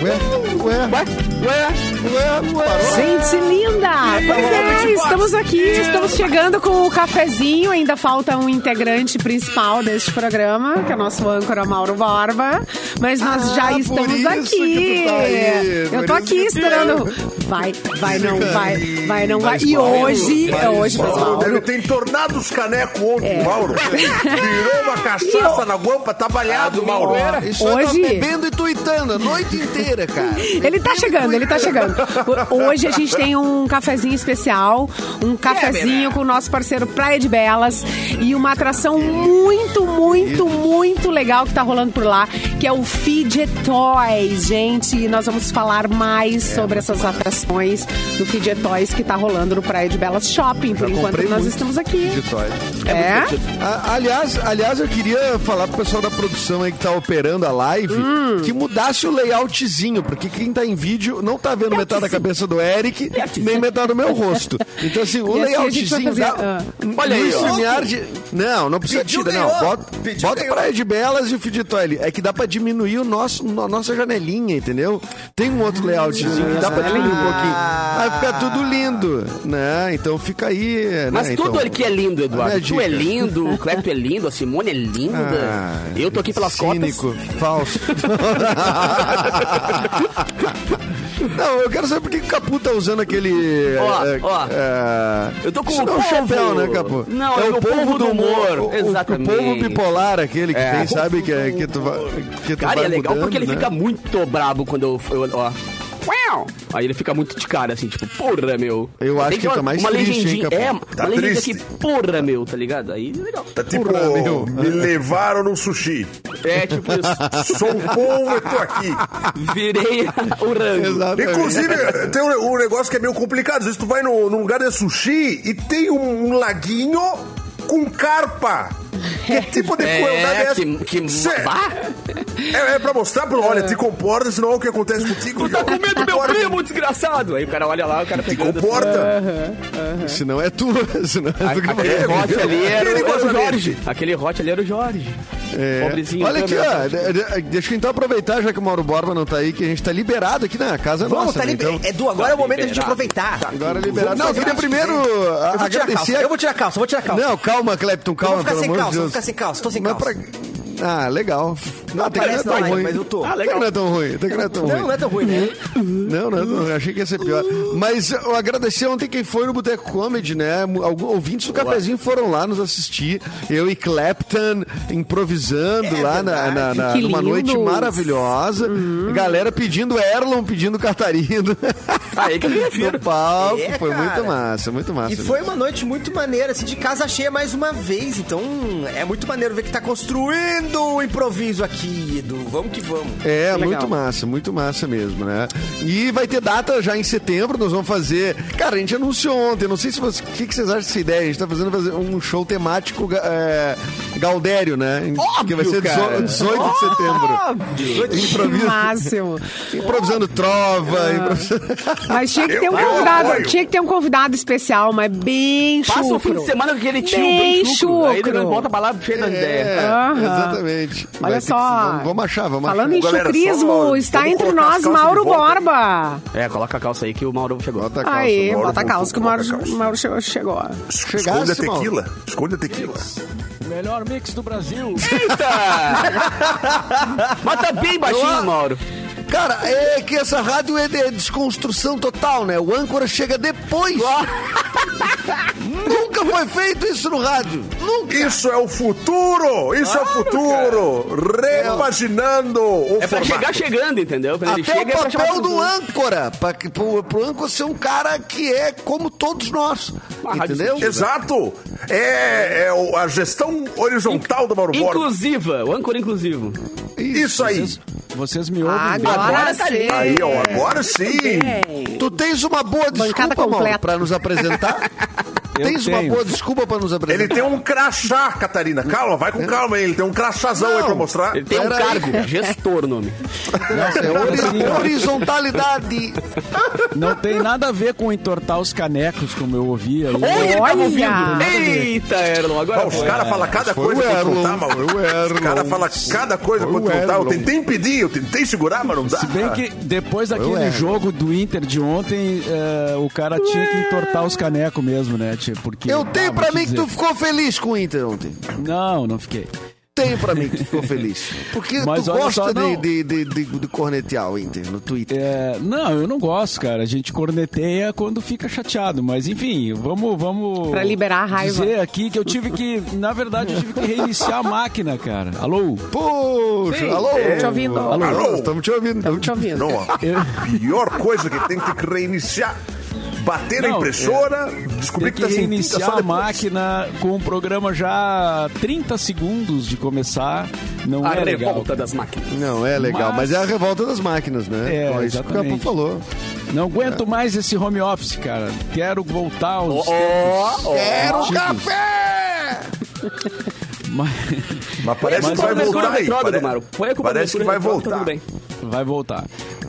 Ué, ué, ué, ué, ué. Gente linda! Pois é, estamos aqui, estamos chegando com o cafezinho. Ainda falta um integrante principal deste programa, que é o nosso âncora Mauro Borba. Mas nós Ah, já estamos aqui. tá aí, Eu tô aqui esperando. Vai, vai, não vai, vai, não vai. E hoje, é hoje, Mauro. pessoal. Deve ter entornado os canecos ontem, É. Mauro. Virou uma cachaça na guampa, tá balhado, Mauro. Isso eu Hoje- tô bebendo e tuitando a noite inteira, cara. Ele tá chegando, ele tá chegando. Hoje a gente tem um cafezinho especial, um cafezinho com o nosso parceiro Praia de Belas e uma atração muito, muito, muito legal que tá rolando por lá, que é o Fidget Toys, gente. E nós vamos falar mais sobre essas atrações do Fidget Toys que tá rolando no Praia de Belas Shopping, por enquanto comprei nós estamos aqui. De toy. É? A- aliás, aliás, eu queria falar pro pessoal da produção aí que tá operando a live Hum. que mudasse o layoutzinho, porque quem tá em vídeo não tá vendo metade da cabeça do Eric, nem metade do meu rosto. Então, assim, o E assim layoutzinho fazer, dá. ah. Olha aí. StreamYard Não, não precisa tirar, não. Bota, bota ganhou. Praia de Belas e o Feed Toy. É que dá pra diminuir o nosso, a nossa janelinha, entendeu? Tem um outro layoutzinho que dá pra diminuir um pouquinho. Vai ficar tudo lindo, né? Então fica aí. Mas né? tudo então, aqui é lindo, Eduardo. minha Tu é lindo, o Clepto é lindo, a Simone é linda. Ah, eu tô aqui pelas cínico, falso. Não, eu quero saber por que o Capu tá usando aquele. Ó, é, ó. é, Eu tô com o é povo- chapéu, né, Capu? Não, é é o povo do humor. O- Exatamente. O povo bipolar, aquele que É. tem, sabe? Que, é- que tu vai. Que tu Cara, vai é legal mudando, porque ele né? fica muito brabo quando eu. eu ó. Aí ele fica muito de cara, assim, tipo, porra, meu. Eu acho que ele tá uma, mais uma triste, hein, legendinha. Capu? É, Tá uma legenda triste. que, porra, meu, tá ligado? Aí legal. Tá tipo, Porra, meu. me levaram no sushi. É, tipo isso. Sou um povo e tô aqui. Virei o rango. Exatamente. Inclusive, tem um, um negócio que é meio complicado. Às vezes tu vai no, num lugar de sushi e tem um, um laguinho com carpa. Que tipo de É, crueldade é essa? que- que- Cê- é, é pra mostrar, pro, olha, te comporta, senão é o que acontece contigo. Tu tá com medo do meu primo, desgraçado! Aí o cara olha lá, o cara Te pegando. comporta. Se não é tu, se não é tu que Aquele hot ali era, o- era o Perigosamente. Jorge. Aquele hot ali era o Jorge. É. Pobrezinho. Olha aqui, câmera. ó. de- de- Deixa eu então aproveitar, já que o Mauro Borba não tá aí, que a gente tá liberado aqui na casa é Vamos, nossa. tá né? Então, Edu, agora é o momento da gente liberado. aproveitar. agora liberado. Vamos Não, eu queria primeiro Eu vou tirar a calça, eu vou tirar a calça, eu vou tirar a calça. Não, calma, Clepton, calma, ficar pelo sem amor calça, de vou Deus. ficar sem calça, tô sem Mas calça. pra- Ah, legal. Não, até que não é tão ruim. mas eu tô. Ah, Até que legal. não é tão ruim, até que não é tão Não, ruim. não é tão ruim, né? Não, não, não, eu achei que ia ser pior. Mas eu agradecer ontem quem foi no Boteco Comedy, né? Alguns ouvintes do cafezinho foram lá nos assistir. Eu e Clapton improvisando lá na, na, na- numa noite maravilhosa. Galera pedindo Erlon, pedindo Catarina. Aí que eu me refiro. No palco. É, foi muito massa, muito massa. E foi uma noite muito maneira, assim, de casa cheia mais uma vez. Então, é muito maneiro ver que tá construindo o improviso aqui, Edu. Vamos que vamos. É, Que legal. muito massa, muito massa mesmo, né? E vai ter data já em setembro, nós vamos fazer. Cara, a gente anunciou ontem, não sei se vocês. O que, que vocês acham dessa ideia? A gente tá fazendo um show temático é, Gaudério, né? que vai ser cara. 18 de setembro. Que Improviso, máximo. improvisando trova, improvisando. Mas tinha que ter um Eu convidado, apoio. tinha que ter um convidado especial, mas bem chucro. Passa o fim de semana com aquele tio Bem bem chucro. Aí ele chucro. volta pra lá cheio das. É, exatamente. Olha só. Vamos, vamos achar, vamos Falando achar. em Galera, chucrismo, só- está entre nós Mauro. Borba. É, coloca a calça aí que o Mauro chegou. Bota a calça. Aí, Mauro bota a calça que o Mauro, calça. Mauro chegou. chegou. Esconde a Chegasse, Mauro. tequila. Esconde a tequila. Melhor mix do Brasil. Eita! Mas tá bem baixinho, Mauro. Cara, é que essa rádio é de desconstrução total, né? O âncora chega depois. Nunca foi feito isso no rádio. Nunca. Isso é o futuro! Isso é o futuro! Reimaginando o É pra formato. chegar chegando, entendeu? Quando ele Até chega, é o chamar papel todo do âncora. Pra, que- pro, pro âncora ser um cara que é como todos nós. Uma Entendeu? Exato! É, é o- a gestão horizontal do Mauro Borba. Inclusiva, o âncora inclusivo. Isso aí. Vocês, vocês me ouvem. Agora, Agora tá sim. Aí, ó, agora sim. Tu tens uma boa Bancada desculpa, Mauro, pra nos apresentar? tens uma boa desculpa pra nos apresentar. Ele tem um crachá, Catarina. Calma, vai com calma aí. Ele tem um crachazão aí pra mostrar. Ele tem um Pera aí. cargo, gestor o nome. Nossa, É é horizontalidade. não tem nada a ver com entortar os canecos, como eu ouvi aí. Oi, ele tava Olha! ouvindo. Eita, Erlon, agora Ó, os caras falam cada Foi coisa pra tá, mano. Os caras falam cada coisa pra tá. Eu tentei impedir, eu tentei segurar, mas não dá. Se bem que depois daquele jogo do Inter de ontem, eh, o cara tinha que entortar os canecos mesmo, né, Porque, Eu ah, tenho vou pra te mim que tu dizer. ficou feliz com o Inter ontem. Não, não fiquei. Tenho pra mim que tu ficou feliz. Porque Mas tu gosta só, de, de, de, de, de cornetear o Inter no Twitter. É, não, eu não gosto, cara. A gente corneteia quando fica chateado. Mas enfim, vamos. vamos Pra liberar a raiva. Dizer aqui que eu tive que. Na verdade, eu tive que reiniciar a máquina, cara. Alô? Poxa, alô? te ouvindo. Alô? Alô? Estamos te ouvindo. Tô te ouvindo. Não, a pior coisa que tem que ter que reiniciar. Bater Não, impressora, descobrir Tem que, que tá sem tinta só a máquina com o programa já 30 segundos de começar. Não A é legal. revolta das máquinas. Não, é legal, mas... Mas- é a revolta das máquinas, né? É, Ó, isso que o Capu exatamente. falou. Não aguento mais esse home office, cara. Quero voltar aos. Ó, ó, Quero Antigos. café! Mas- Mas parece Põe que a vai voltar aí. retrógrado, Pare- Mário. Põe a Parece que vai retrógrado, voltar. Tudo bem. Vai voltar.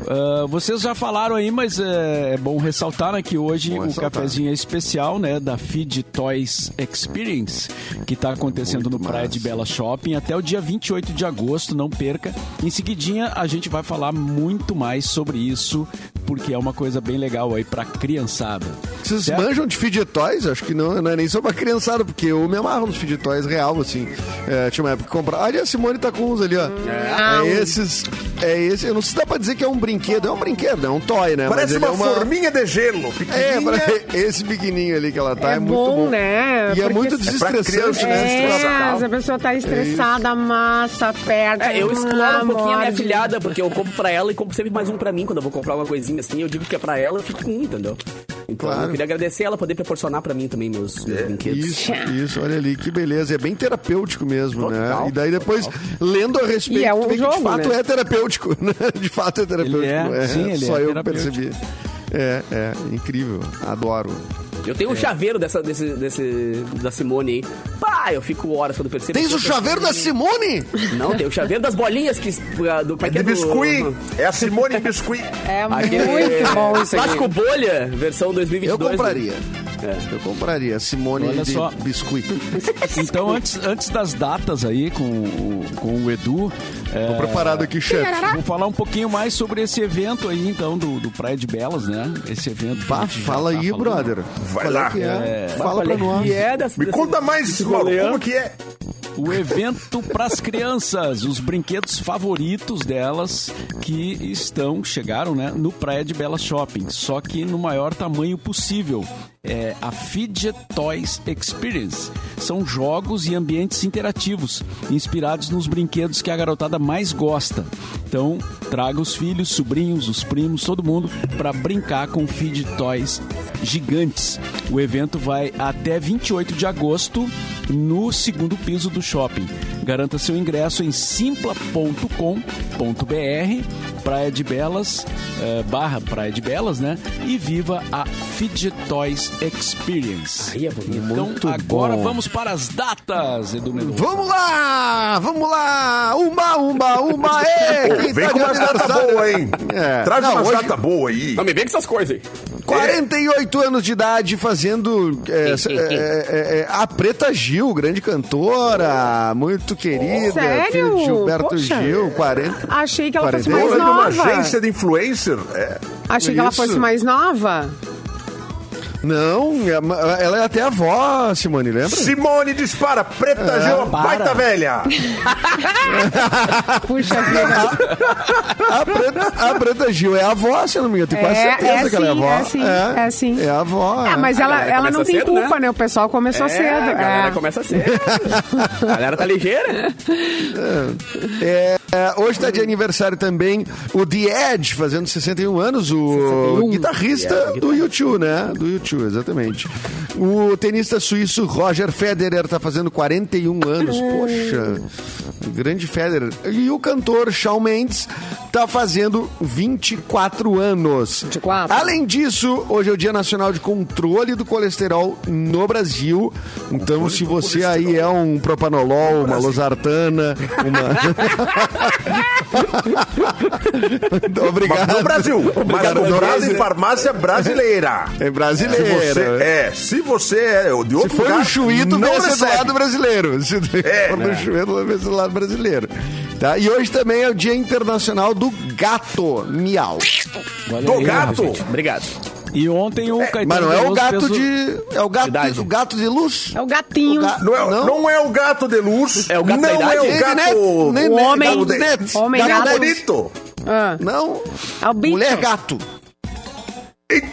Ah, vocês já falaram aí, mas é, é bom ressaltar né, que hoje Bom o ressaltar. cafezinho é especial, né? Da Feed Toys Experience, que está acontecendo Muito no Praia massa. de Bela Shopping até o dia 28 de agosto, não perca. Em seguidinha, a gente vai falar muito mais sobre isso, porque é uma coisa bem legal aí pra criançada. Vocês Certo? manjam de fidget toys? Acho que não, não é nem só pra criançada, porque eu me amarro nos fidget toys real, assim. É, tinha uma época que comprava. Olha, a Simone tá com uns ali, ó. É, esses. É esse. Eu não sei se dá pra dizer que é um brinquedo. É um brinquedo, é um toy, né? Parece uma, é uma forminha de gelo, É, pequenininha. pra- esse pequenininho ali que ela tá é, É muito bom, bom. né? E é Porque muito se- desestressante, né? É, Estressar. se a pessoa tá estressada, massa, aperta. É, eu exploro um pouquinho a minha filhada, porque eu compro pra ela e compro sempre mais um pra mim. Quando eu vou comprar uma coisinha assim, eu digo que é pra ela, eu fico com um, entendeu? Então Claro. eu queria agradecer ela poder proporcionar pra mim também meus, meus brinquedos. Isso, isso, olha ali, que beleza. É bem terapêutico mesmo, né? Total, E daí depois, lendo a respeito, E é um jogo, de fato né? é terapêutico, né? De fato é terapêutico. Ele é, sim, ele Só é eu percebi. É, é, incrível. Adoro. Eu tenho um chaveiro dessa, desse, desse, da Simone aí. Pá, eu fico horas quando percebo. Tens o chaveiro da Simone? Não, tem o chaveiro das bolinhas que. Do, como é De é do- biscuit. É a Simone Biscuit. É Aquele muito bom isso aqui. Plástico bolha, versão 2022. Eu compraria. É. Eu compraria. Simone Olha de só. biscuit. Então, antes, antes das datas aí com, o- com o Edu. é, Tô preparado aqui, chefe. Vou falar um pouquinho mais sobre esse evento aí, então, do, do Praia de Belas, né? Esse evento. Bah, fala tá aí, falando. brother. Vai Qual é lá. que é? Mas Fala pra é nós. é dessa- Me desse- conta mais, Mauro, como que é? O evento para as crianças, os brinquedos favoritos delas que estão, chegaram, né, no Praia de Bela Shopping, só que no maior tamanho possível. É a Fidget Toys Experience. São jogos e ambientes interativos, inspirados nos brinquedos que a garotada mais gosta. Então, traga os filhos, sobrinhos, os primos, todo mundo para brincar com Fidget Toys gigantes. O evento vai até 28 de agosto no segundo piso do shopping. Garanta seu ingresso em simpla.com.br, Praia de Belas, eh, barra Praia de Belas, né? E viva a Fidget Toys Experience. Aí é bonito. Então, Muito agora bom. vamos para as datas, Edu Mendonça. Vamos lá! Vamos lá! Uma, uma, uma! Ê, quem Vem tá com de datas aniversário? boas, hein? É. Traz Não, umas hoje- datas boas aí. Não me vem com essas coisas aí. 48 anos de idade fazendo é, é, é, é, a Preta Gil, grande cantora, muito querida. Sério? filha de Gilberto Poxa. Gil, 40. Achei que ela fosse 41 mais de uma nova. agência de influencer. É. Achei que ela Isso. fosse mais nova. Não, é- ela é até avó, Simone, lembra? Simone dispara, Preta Gil, para. baita velha. Puxa vida. A Preta, a Preta Gil é a avó, se eu não me engano. Tenho quase É, certeza é que ela é avó. é sim, é sim. É a avó. Ah, mas A ela, ela não tem cedo, culpa, né? né? O pessoal começou É, cedo. a galera É. começa cedo. a galera tá ligeira. É, é, hoje tá de aniversário também o The Edge, fazendo 61 anos, o guitarrista Yeah, do YouTube, né? Do YouTube, exatamente. O tenista suíço Roger Federer tá fazendo 41 anos. Poxa, grande Federer. E o cantor Shawn Mendes tá fazendo 24 anos. 24. Além disso, hoje é o Dia Nacional de Controle do Colesterol no Brasil. Então, se você aí é um propanolol, uma losartana, uma... Obrigado. Mas no Brasil. Mas comprado Brasil. em farmácia brasileira. É Se brasileira. você, é, se você é de Se outro for lugar, no chuíto, não vai ser do recebe. lado brasileiro. Se É. for no chuíto, vai ser lado brasileiro. Tá? E hoje também é o Dia Internacional do Gato Miau. Olha Do aí, gato. Gente, obrigado. E ontem o Caetano Mas não é o Veloso gato o- de. É o gato, Idade. o gato de luz? É o gatinho. O ga- Não é, não. é o gato de luz. É o gato não da idade? é o gato... net, nem O homem- gato de net. Homem Gato gato. bonito. Ah, Não, é o bicho. mulher gato.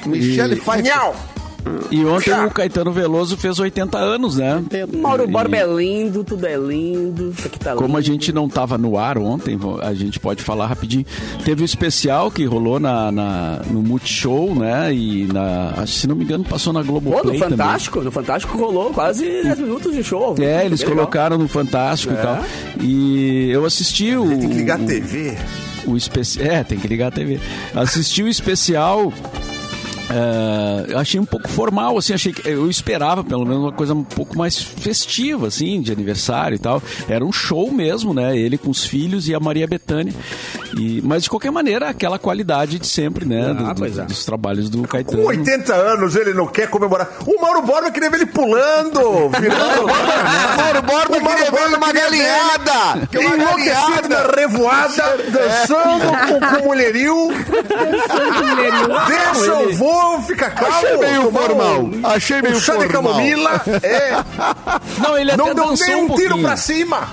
Michelle Pfeiffer. Nhau. E ontem o Caetano Veloso fez 80 anos, né? Mauro E- Borba é lindo, tudo é lindo. Isso aqui tá Como a gente não tava no ar ontem, a gente pode falar rapidinho. Teve o especial que rolou na, na- no Multishow, né? E na, acho que, se não me engano, passou na Pô, no Globoplay também. Fantástico, no Fantástico rolou quase 10 minutos de show. É, eles legal. colocaram no Fantástico e É. tal. E eu assisti o. Tem que ligar a o- TV. o especial. É, tem que ligar a TV. Assisti o especial. É, eu achei um pouco formal, assim, achei que eu esperava pelo menos uma coisa um pouco mais festiva, assim, de aniversário e tal. Era um show mesmo, né? Ele com os filhos e a Maria Bethânia. E, mas de qualquer maneira, aquela qualidade de sempre, né? Ah, do- do- pois é. Dos trabalhos do Com Caetano. 80 anos ele não quer comemorar. O Mauro Borba queria ver ele pulando, virando. Mauro Borba O Mauro queria ver Borba uma queria ver galinhada. Que é uma Enlouquecido na galinhada. revoada, dançando com, com o mulherio. Deixa eu vou, fica calmo. Achei meio formal. um- Achei meio um chá de formal. camomila. É, Não, ele até não deu dançou nem um um tiro pra cima.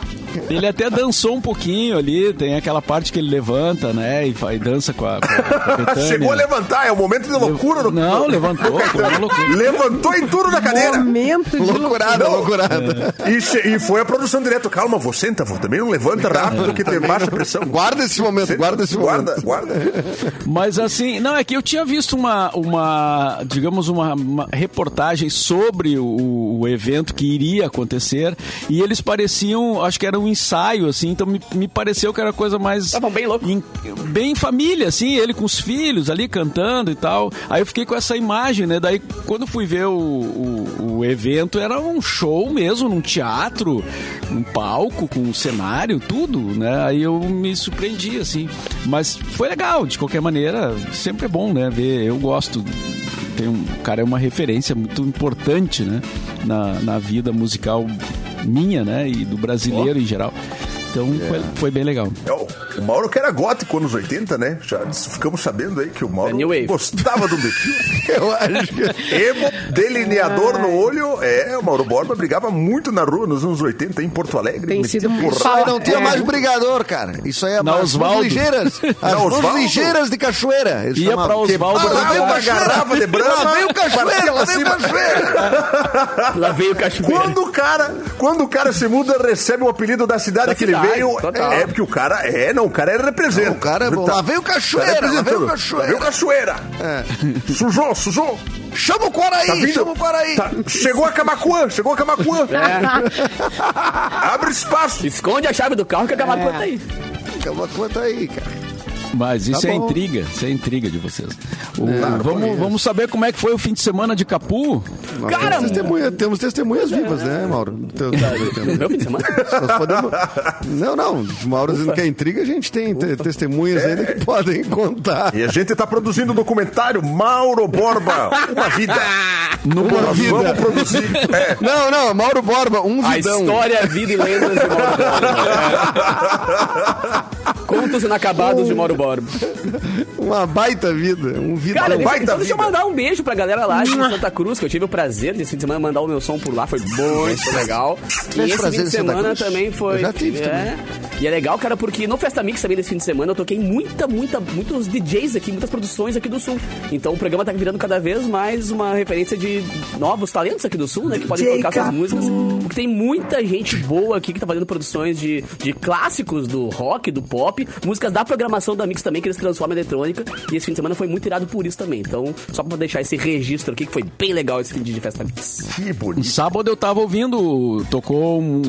Ele até dançou um pouquinho ali, tem aquela parte que ele levanta, né? E, vai, dança com a, com a. Chegou a levantar, é o momento de loucura. no- Não, levantou, foi uma loucura. Levantou em tudo da cadeira. Momento de Loucurada, loucurada. E, che- e foi a produção direto. Calma, você senta, vô, também não levanta rápido que tem baixa pressão. Guarda esse momento, guarda esse momento. Guarda, guarda. Mas assim, não, é que eu tinha visto uma, uma digamos, uma, uma reportagem sobre o, o evento que iria acontecer e eles pareciam, acho que era um ensaio, assim, então me, me pareceu que era coisa mais... Estavam bem louco. em- bem família, assim, ele com os filhos ali cantando e tal. Aí eu fiquei com essa imagem, né? Daí quando fui ver o, o, o evento, era um show mesmo, num teatro, um palco com um cenário, tudo, né? Aí eu me surpreendi, assim. Mas foi legal, de qualquer maneira, sempre é bom, né? Ver, eu gosto. Tem um, o cara é uma referência muito importante, né? Na, na vida musical minha, né? E do brasileiro em geral. Então foi, foi bem legal. É, o- Mauro que era gótico anos 80, né? Já ficamos sabendo aí que o Mauro É gostava do biquinho. Eu acho. Emo, delineador no olho. É, o Mauro Borba brigava muito na rua nos anos 80 em Porto Alegre. Tem sido aí não É. tinha mais brigador, cara. Isso aí é Na as ruas ligeiras. As Osvaldo. ligeiras de cachoeira. Eles Ia chamavam. pra Osvaldo Ah, lá veio cachoeira. garrafa de brama, Lá veio o cachoeira, lá veio cachoeira. Lá veio o cachoeiro. Quando o cara, quando o cara se muda, recebe o apelido da cidade Da que cidade, ele veio. total. É porque o cara é, não, o cara é representa. Não, o cara é bom. Tá- Lá veio o cachoeira, tá lá veio o cachoeira. Lá veio o cachoeira. É. Sujou, sujou. Chama o Quaraí, Tá vindo? chama o Quaraí. Tá- Chegou a Camacuã, chegou a Camacuã. Abre espaço. Esconde a chave do carro que a Camacuã tá aí. Calma, conta aí, cara. Mas isso Tá é bom. intriga, isso é intriga de vocês. O- Claro, vamos, vamos saber como é que foi o fim de semana de Capu? Nós Cara, temos, testemunha- temos testemunhas vivas, né, Mauro? Teu- Meu fim de semana? Podemos... Não, não. O Mauro dizendo que é intriga, a gente tem te- testemunhas ainda que podem contar. E a gente tá produzindo um documentário Mauro Borba, uma vida. No Uma vida. vamos produzir. É, Não, não, Mauro Borba, um A vidão. história, vida e lendas de Mauro Borba. Contos inacabados de Mauro Borba. Uma baita vida, um vidão. Cara, deixa, baita então deixa eu vida. mandar um beijo pra galera lá de Santa Cruz, que eu tive o prazer desse fim de semana mandar o meu som por lá, foi muito legal. E esse prazer fim de semana Cruz? também foi. Eu já tive é, E é legal, cara, porque no Festa Mix também desse fim de semana eu toquei muita, muita, muitos DJs aqui, muitas produções aqui do Sul. Então o programa tá virando cada vez mais uma referência de novos talentos aqui do Sul, né? Que podem tocar suas músicas. porque tem muita gente boa aqui que tá fazendo produções de, de clássicos do rock, do pop, músicas da programação da Mix também, que eles transformam em eletrônica. E esse fim de semana foi muito irado por isso também. Então, só pra deixar esse registro aqui, que foi bem legal esse fim de festa Mix. Que No bonito. sábado eu tava ouvindo, tocou um,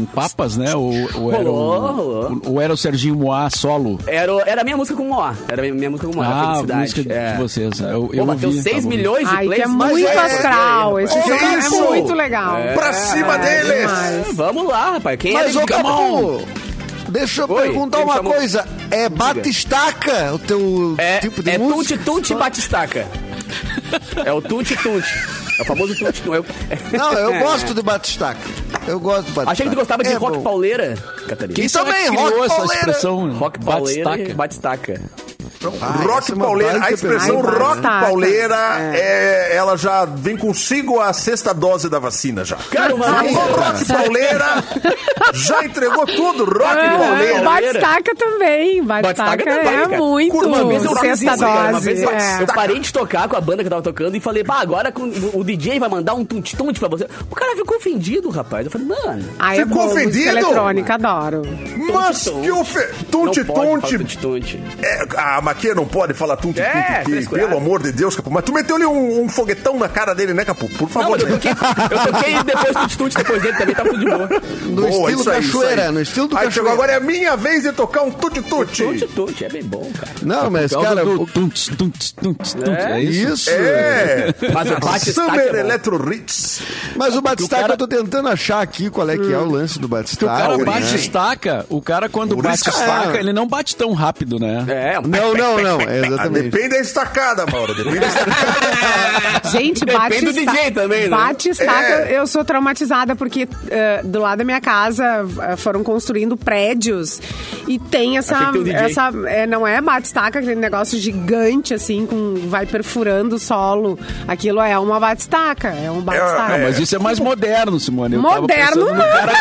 um Papas, né? O, o, era Rolou, o, rolou. o- o era o Serginho Moá solo. Era, o- era a minha música com o Moá. Era a minha, música com o Moá, Ah, a música de é. vocês. Eu, Pô, eu bateu ouvi, 6 tava ouvindo. milhões de Ai, que plays. é mas muito é, astral. Esse Olha jogo é isso. muito legal. Pra cima deles! É, vamos lá, rapaz. Quem Mas, é on. Capu, deixa eu Oi, perguntar uma chamou- coisa. É batistaca o teu É, tipo de é música? Tunte Tunte Batistaca. É o Tunte Tunte. É o famoso Tunte Tunte. Não, eu gosto de batistaca. Eu gosto de batistaca. Achei que tu gostava de É rock bom. pauleira, Catarina. Quem também, que criou rock essa pauleira. expressão? Rock pauleira Batistaca? Batistaca. Ah, rock é pauleira, a expressão pergunta. rock Batistaca. pauleira, é, ela já vem consigo a sexta dose da vacina já. Cara, rock pauleira, já entregou tudo, rock Ah, pauleira. Batistaca também. Batistaca Batistaca é cara. muito Uma vez eu sexta cara. Uma dose. vez eu, é. eu parei de tocar com a banda que eu tava tocando e falei, bah, agora com- o DJ vai mandar um tunte-tunte pra você. O cara ficou ofendido, rapaz. Eu falei, mano... Ah, é Ficou bom, ofendido? eletrônica, adoro. Mas que ofe... Não Tunte, pode falar tunte. tunte-tunte. É, a Maquia não pode falar tunte, É, tunte, tunte, frescurado. pelo amor de Deus, Capu. Mas tu meteu ali um, um foguetão na cara dele, né, Capu? Por Não, favor. mas eu toquei, eu toquei depois tunte-tunte depois dele também, tava tudo de boa. No Boa, estilo isso aí, isso cachoeira, no estilo do Aí chegou cachoeira. agora é a minha vez de tocar um tuti-tuti. Tunte-tunte é bem bom, cara. Não, mas, causa cara, do tunts, tunts, tunts, tunts, é isso? É. Mas o Batistaca Summer é. Electro Hits. Mas o Batistaca, cara- eu tô tentando achar aqui qual é que é o lance do Que o Batistaca. cara né? bate estaca, o cara quando bate que- estaca, é. ele não bate tão rápido, né? É, Não, não, não, é Ah, exatamente. depende da estacada, Mauro. Depende da estacada. Gente, Depende bate do DJ também, né? Bate estaca, É. eu sou traumatizada porque eh, do lado da minha casa eh, foram construindo prédios e tem essa. Um essa é, não é bate estaca, aquele negócio gigante assim, com vai perfurando o solo. Aquilo é uma bate estaca, é um bate estaca. É, Mas isso é mais moderno, Simone. Eu Moderno não. cara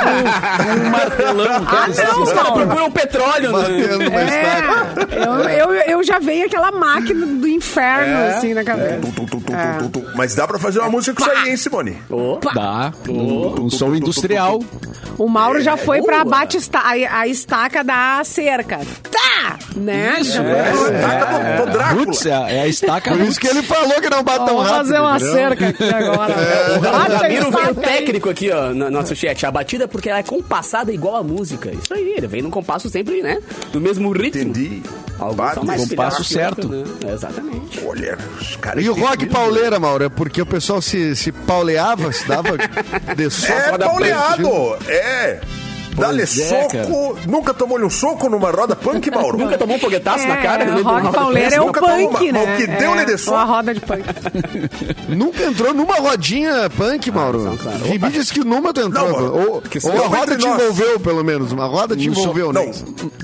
com um martelão. Ah, não, Mauro. procuram petróleo, né? Estaca. É, eu, eu, eu já veio aquela máquina do inferno, É, assim, na cabeça. Tu, tu, tu, tu, tu, tu, tu. Mas dá pra fazer uma música com isso aí, hein, Simone? Dá. Um, um som industrial. O Mauro já foi pra boa. bate esta- a, a estaca da cerca. Tá! Né? Isso, Já foi é. pra- Taca do, do Drácula. Putz, é, a- é a estaca Por isso que ele falou que não bate tão Vamos rápido. fazer uma entendeu? cerca aqui agora. O a Ramiro veio estaca aí. técnico aqui, ó, no nosso chat. A batida é porque ela é compassada igual a música. Isso aí, ele vem num compasso sempre, né? No mesmo ritmo. Entendi. Alguns Bate são mais compasso certo. né? Exatamente. Olha, os caras... E o rock mesmo. pauleira, Mauro, é porque o pessoal se, se pauleava, se dava de. É pauleado, é. Dá-lhe é, soco. Nunca tomou-lhe um soco numa roda punk, Mauro? Nunca tomou um foguetaço na cara? É, rock pauleira é o Nunca tomou punk, uma- né? o que deu, né, de é, soco? uma roda de punk. Nunca entrou numa rodinha punk, Mauro. claro. Vivi disse que numa tu entrou. Não, Mauro. ou ou a roda te envolveu, pelo menos. Uma roda te envolveu, né?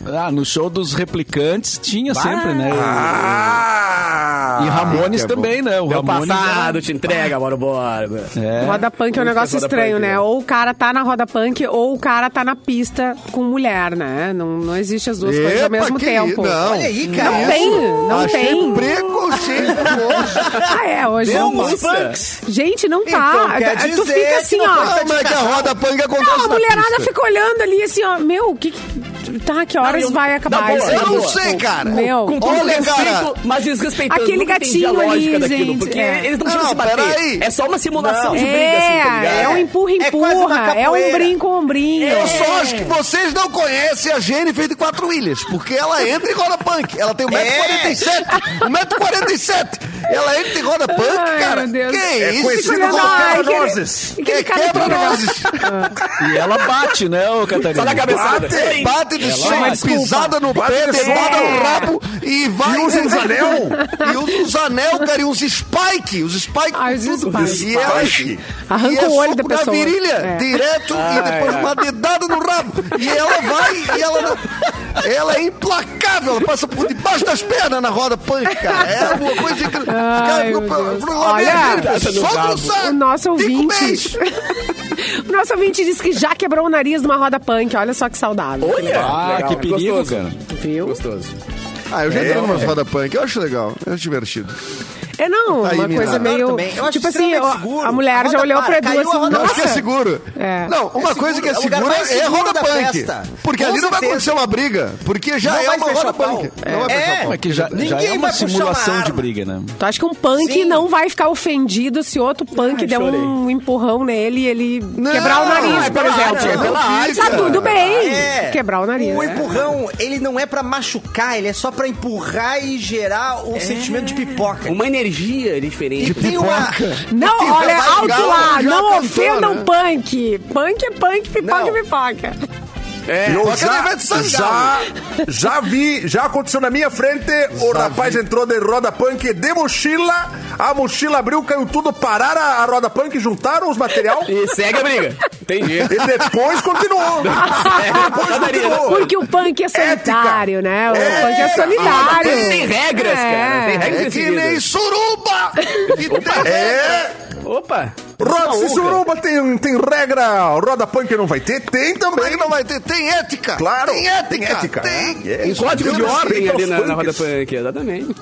Ah, no show dos replicantes tinha sempre, né? Ah! E Ramones que é bom. também, né? O Ramones passado, te entrega, Mauro Borba. É. Roda punk é um negócio estranho, punk, né? né? Ou o cara tá na roda punk, ou o cara tá na pista com mulher, né? Não, não existe as duas coisas ao mesmo tempo. Não. Olha aí, cara. Não tem, não Achei tem. preconceituoso. Ah, é, hoje Deu não. uns punks. Gente, não Então, tá. quer tu fica assim, ó. Como é que a roda punk acontece Não, a mulherada pista? fica olhando ali assim, ó. Meu, o que que. Tá, que horas Não, vai acabar isso? Eu não sei, cara. Meu. Com todo Olha, respeito, cara. mas desrespeitando. Aquele gatinho a lógica ali, daquilo, gente, porque é. eles não precisam se bater. peraí. É só uma simulação Não. de briga, assim, tá? É, é um empurra, É É, capoeira. ombrinho com ombrinho. Eu só acho que vocês não conhecem a Jennifer de Quatro Ilhas, porque ela entra em roda punk. Ela tem 1,47m. 1,47m. Ela entra em roda punk, Ai, cara. meu Deus. Que É isso? conhecido como quebra-nozes. É cara quebra-nozes. E ela bate, né, ô Catarina? Só na cabeçada. Bate, bate de bate. pisada no pé, de dedada no rabo e vai. E usa uns anel? E usa uns anel, cara, e uns spike. Os spike. Ah, os tudo. spike. E ela Spike. Arranca e é o olho da soco na pessoa. virilha, É. direto, e depois uma dedada no rabo. E ela vai, e ela não- Ela é implacável, ela passa por debaixo das pernas na roda punk, cara. É uma coisa que. Ai, ficam Deus. pra- pra- Olha, só no saco. O nosso Cinco ouvinte. o nosso ouvinte disse que já quebrou o nariz numa roda punk. Olha só que saudável. Olha! Ah, legal, que perigo, gostoso. cara. Viu? Gostoso. Ah, eu já entrei numas roda punk, eu acho legal, eu acho divertido. É, não, Tá uma coisa meio. também. Eu acho Tipo assim, seguro. a mulher A já roda olhou para, pra Edu assim, roda Eu acho que é seguro. É. Não, uma É coisa que é é segura é seguro roda da punk. festa. Porque Com ali não vai certeza. acontecer uma briga. Porque já Não é uma roda punk. Não vai É. fechar o pau. É que já, já é uma simulação de briga, né? Tu acha que um punk Sim. não vai ficar ofendido se outro punk Ai, der chorei. um empurrão nele e ele Não, quebrar o nariz, é por exemplo? é Tá tudo bem. É. Quebrar o nariz. O empurrão, ele não é pra machucar, ele é só pra empurrar e gerar o sentimento de pipoca. Uma energia diferente. E tem uma... Não, Tem- olha, alto lá, não cantou, ofendam né? punk. Punk é punk, pipoca é Não. Pipoca. Eu já, já, já vi, já aconteceu na minha frente. O rapaz entrou de roda punk de mochila. A mochila abriu, caiu tudo, pararam a, a roda punk, juntaram os material E segue a briga. Entendi. e depois continuou. depois continuou. Porque o punk é solitário, né? O É, punk é solitário. Tem regras, cara. Tem regras É que nem suruba! Que tem- É. Opa. Roda, se suruba tem, tem regra, roda punk não vai ter? Tem também. Não vai ter. Tem ética! Claro. Tem ética! Tem ética. Tem. É. Tem código de ordem ali na, na roda punk, exatamente.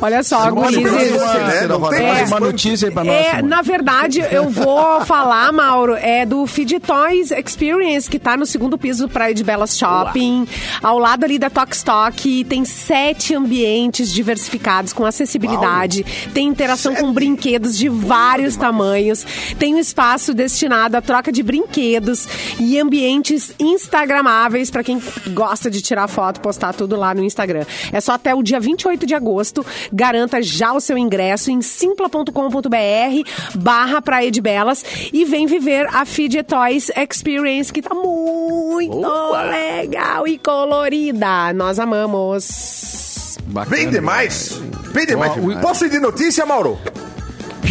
Olha só, gurizes. né? Não tem É. mais uma notícia aí pra nós. É, na verdade, eu vou falar, Mauro, é do Feed Toys Experience, que tá no segundo piso do Praia de Belas Shopping, ao lado ali da Tox Tok. Tem sete ambientes diversificados com acessibilidade, tem interação com brinquedos de vários tamanhos, tem um espaço destinado à troca de brinquedos e ambientes instagramáveis para quem gosta de tirar foto, postar tudo lá no Instagram. É só até o dia 28 de agosto. Garanta já o seu ingresso em simpla.com.br barra Praia de Belas e vem viver a Fidget Toys Experience, que tá muito Boa. legal e colorida. Nós amamos. Bacana, Bem demais. Bem demais. Posso ir de notícia, Mauro?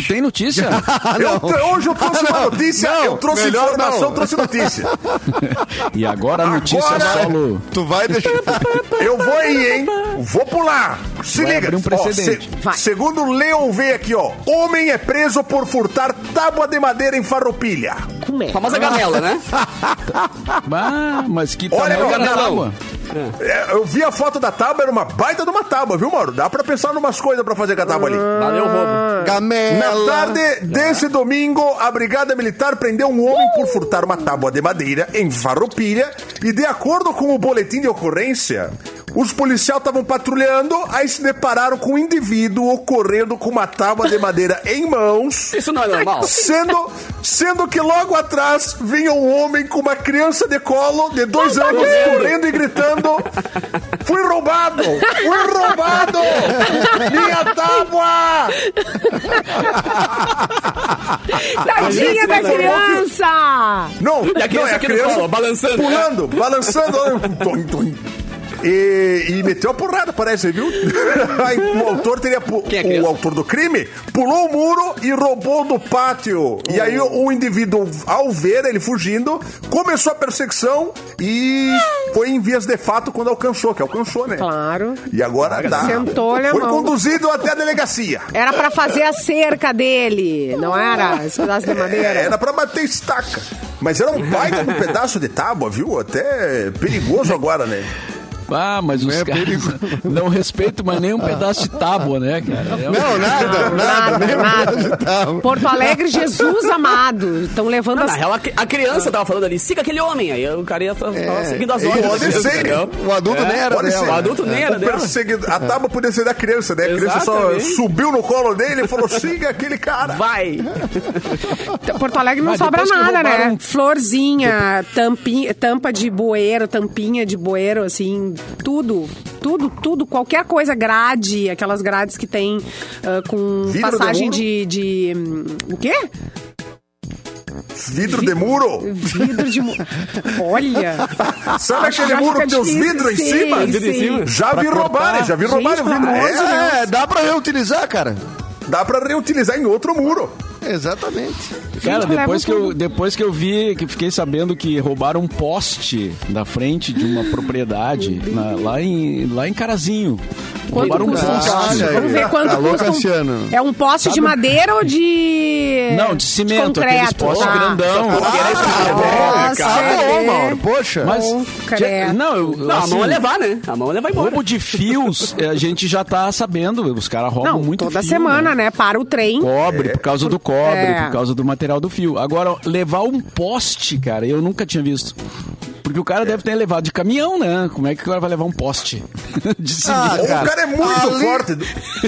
Tem notícia? Eu tra- hoje eu trouxe uma notícia, Não, eu trouxe informação, não. trouxe notícia. e agora a notícia Agora- solo. Tu vai deixar. Eu vou aí, hein? Vou pular. Se Vai liga. abrir um precedente. Ó, Vai. segundo o Leon V aqui, ó. Homem é preso por furtar tábua de madeira em Farroupilha. Como é? Famosa ganela, né? Ah, mas que Olha, tamanho tábua. É, eu vi a foto da tábua, era uma baita de uma tábua, viu, Mauro? Dá pra pensar numas coisas pra fazer com a tábua ali. Valeu, roubo. Gamela. Na tarde. desse domingo, a Brigada Militar prendeu um homem por furtar uma tábua de madeira em Farroupilha e, de acordo com o boletim de ocorrência, os policiais estavam patrulhando, aí se depararam com um indivíduo ocorrendo com uma tábua de madeira em mãos. Isso não é normal. Sendo, sendo que logo atrás vinha um homem com uma criança de colo de dois tá anos correndo e gritando: Fui roubado! Fui roubado! Minha tábua! Tadinha da criança! Não, E a criança não, é aqui no colo, balançando? Pulando, balançando. E, e meteu a porrada, parece, viu? Aí o autor teria. pu- é o autor do crime pulou o muro e roubou do pátio. E aí o, o indivíduo, ao ver ele fugindo, começou a perseguição e foi em vias de fato quando alcançou, que alcançou, né? Claro. E agora dá. Sentou-lhe a Foi mão. conduzido até a delegacia. Era pra fazer a cerca dele, não era? Esse pedaço de madeira. É, Era pra bater estaca. Mas era um baita um pedaço de tábua, viu? Até perigoso agora, né? Ah, mas os é caras não respeitam mais nem um pedaço de tábua, né, cara? É um- Não, nada, nada. Nada, nada. Tá. Porto Alegre, Jesus amado. Estão levando Não, as na real, a, a criança tava falando ali, siga aquele homem. Aí o cara ia tava, tava seguindo as ordens. pode ser. entendeu? O adulto nem era Pode dela. ser. O adulto nem era O dela. perseguido- A tábua podia ser da criança, né? A criança só subiu no colo dele e falou: siga aquele cara. Vai. Porto Alegre não Mas sobra nada, né? Florzinha, tampinha, tampa de bueiro, tampinha de bueiro, assim, tudo. Tudo, tudo, qualquer coisa, grade, aquelas grades que tem ah, com Vidro de passagem muro? de, de. hum, O quê? Vidro de muro. Vidro de. mu- Olha! Sabe aquele muro fica que tem os difícil, vidros em cima? Vidro em cima? Já vi roubarem, já vi roubarem o vidro. de É, É, dá pra reutilizar, cara. dá pra reutilizar em outro muro. Exatamente. Cara, depois que, eu, depois que eu vi, que fiquei sabendo que roubaram um poste da frente de uma propriedade na- lá, em, lá em Carazinho. Roubaram um poste. Vamos ver quanto Alô, custa. Cassiano. É um poste de madeira ou de. Não, de cimento, aqueles concreto, postes tá. grandão. Nossa, Tá bom, é. Mauro. Poxa. Mas, Concreto. não, eu, Não, a assim, mão é levar, né? A mão é levar embora. Roubo de fios, eh, a gente já tá sabendo. Os caras roubam Não, muito toda fio, semana, né? Para o trem. Cobre, por causa do cobre, É. por causa do material do fio. Agora, levar um poste, cara, eu nunca tinha visto. Porque o cara deve ter levado de caminhão, né? Como é que o cara vai levar um poste? de Ah? O cara é muito Ali- forte.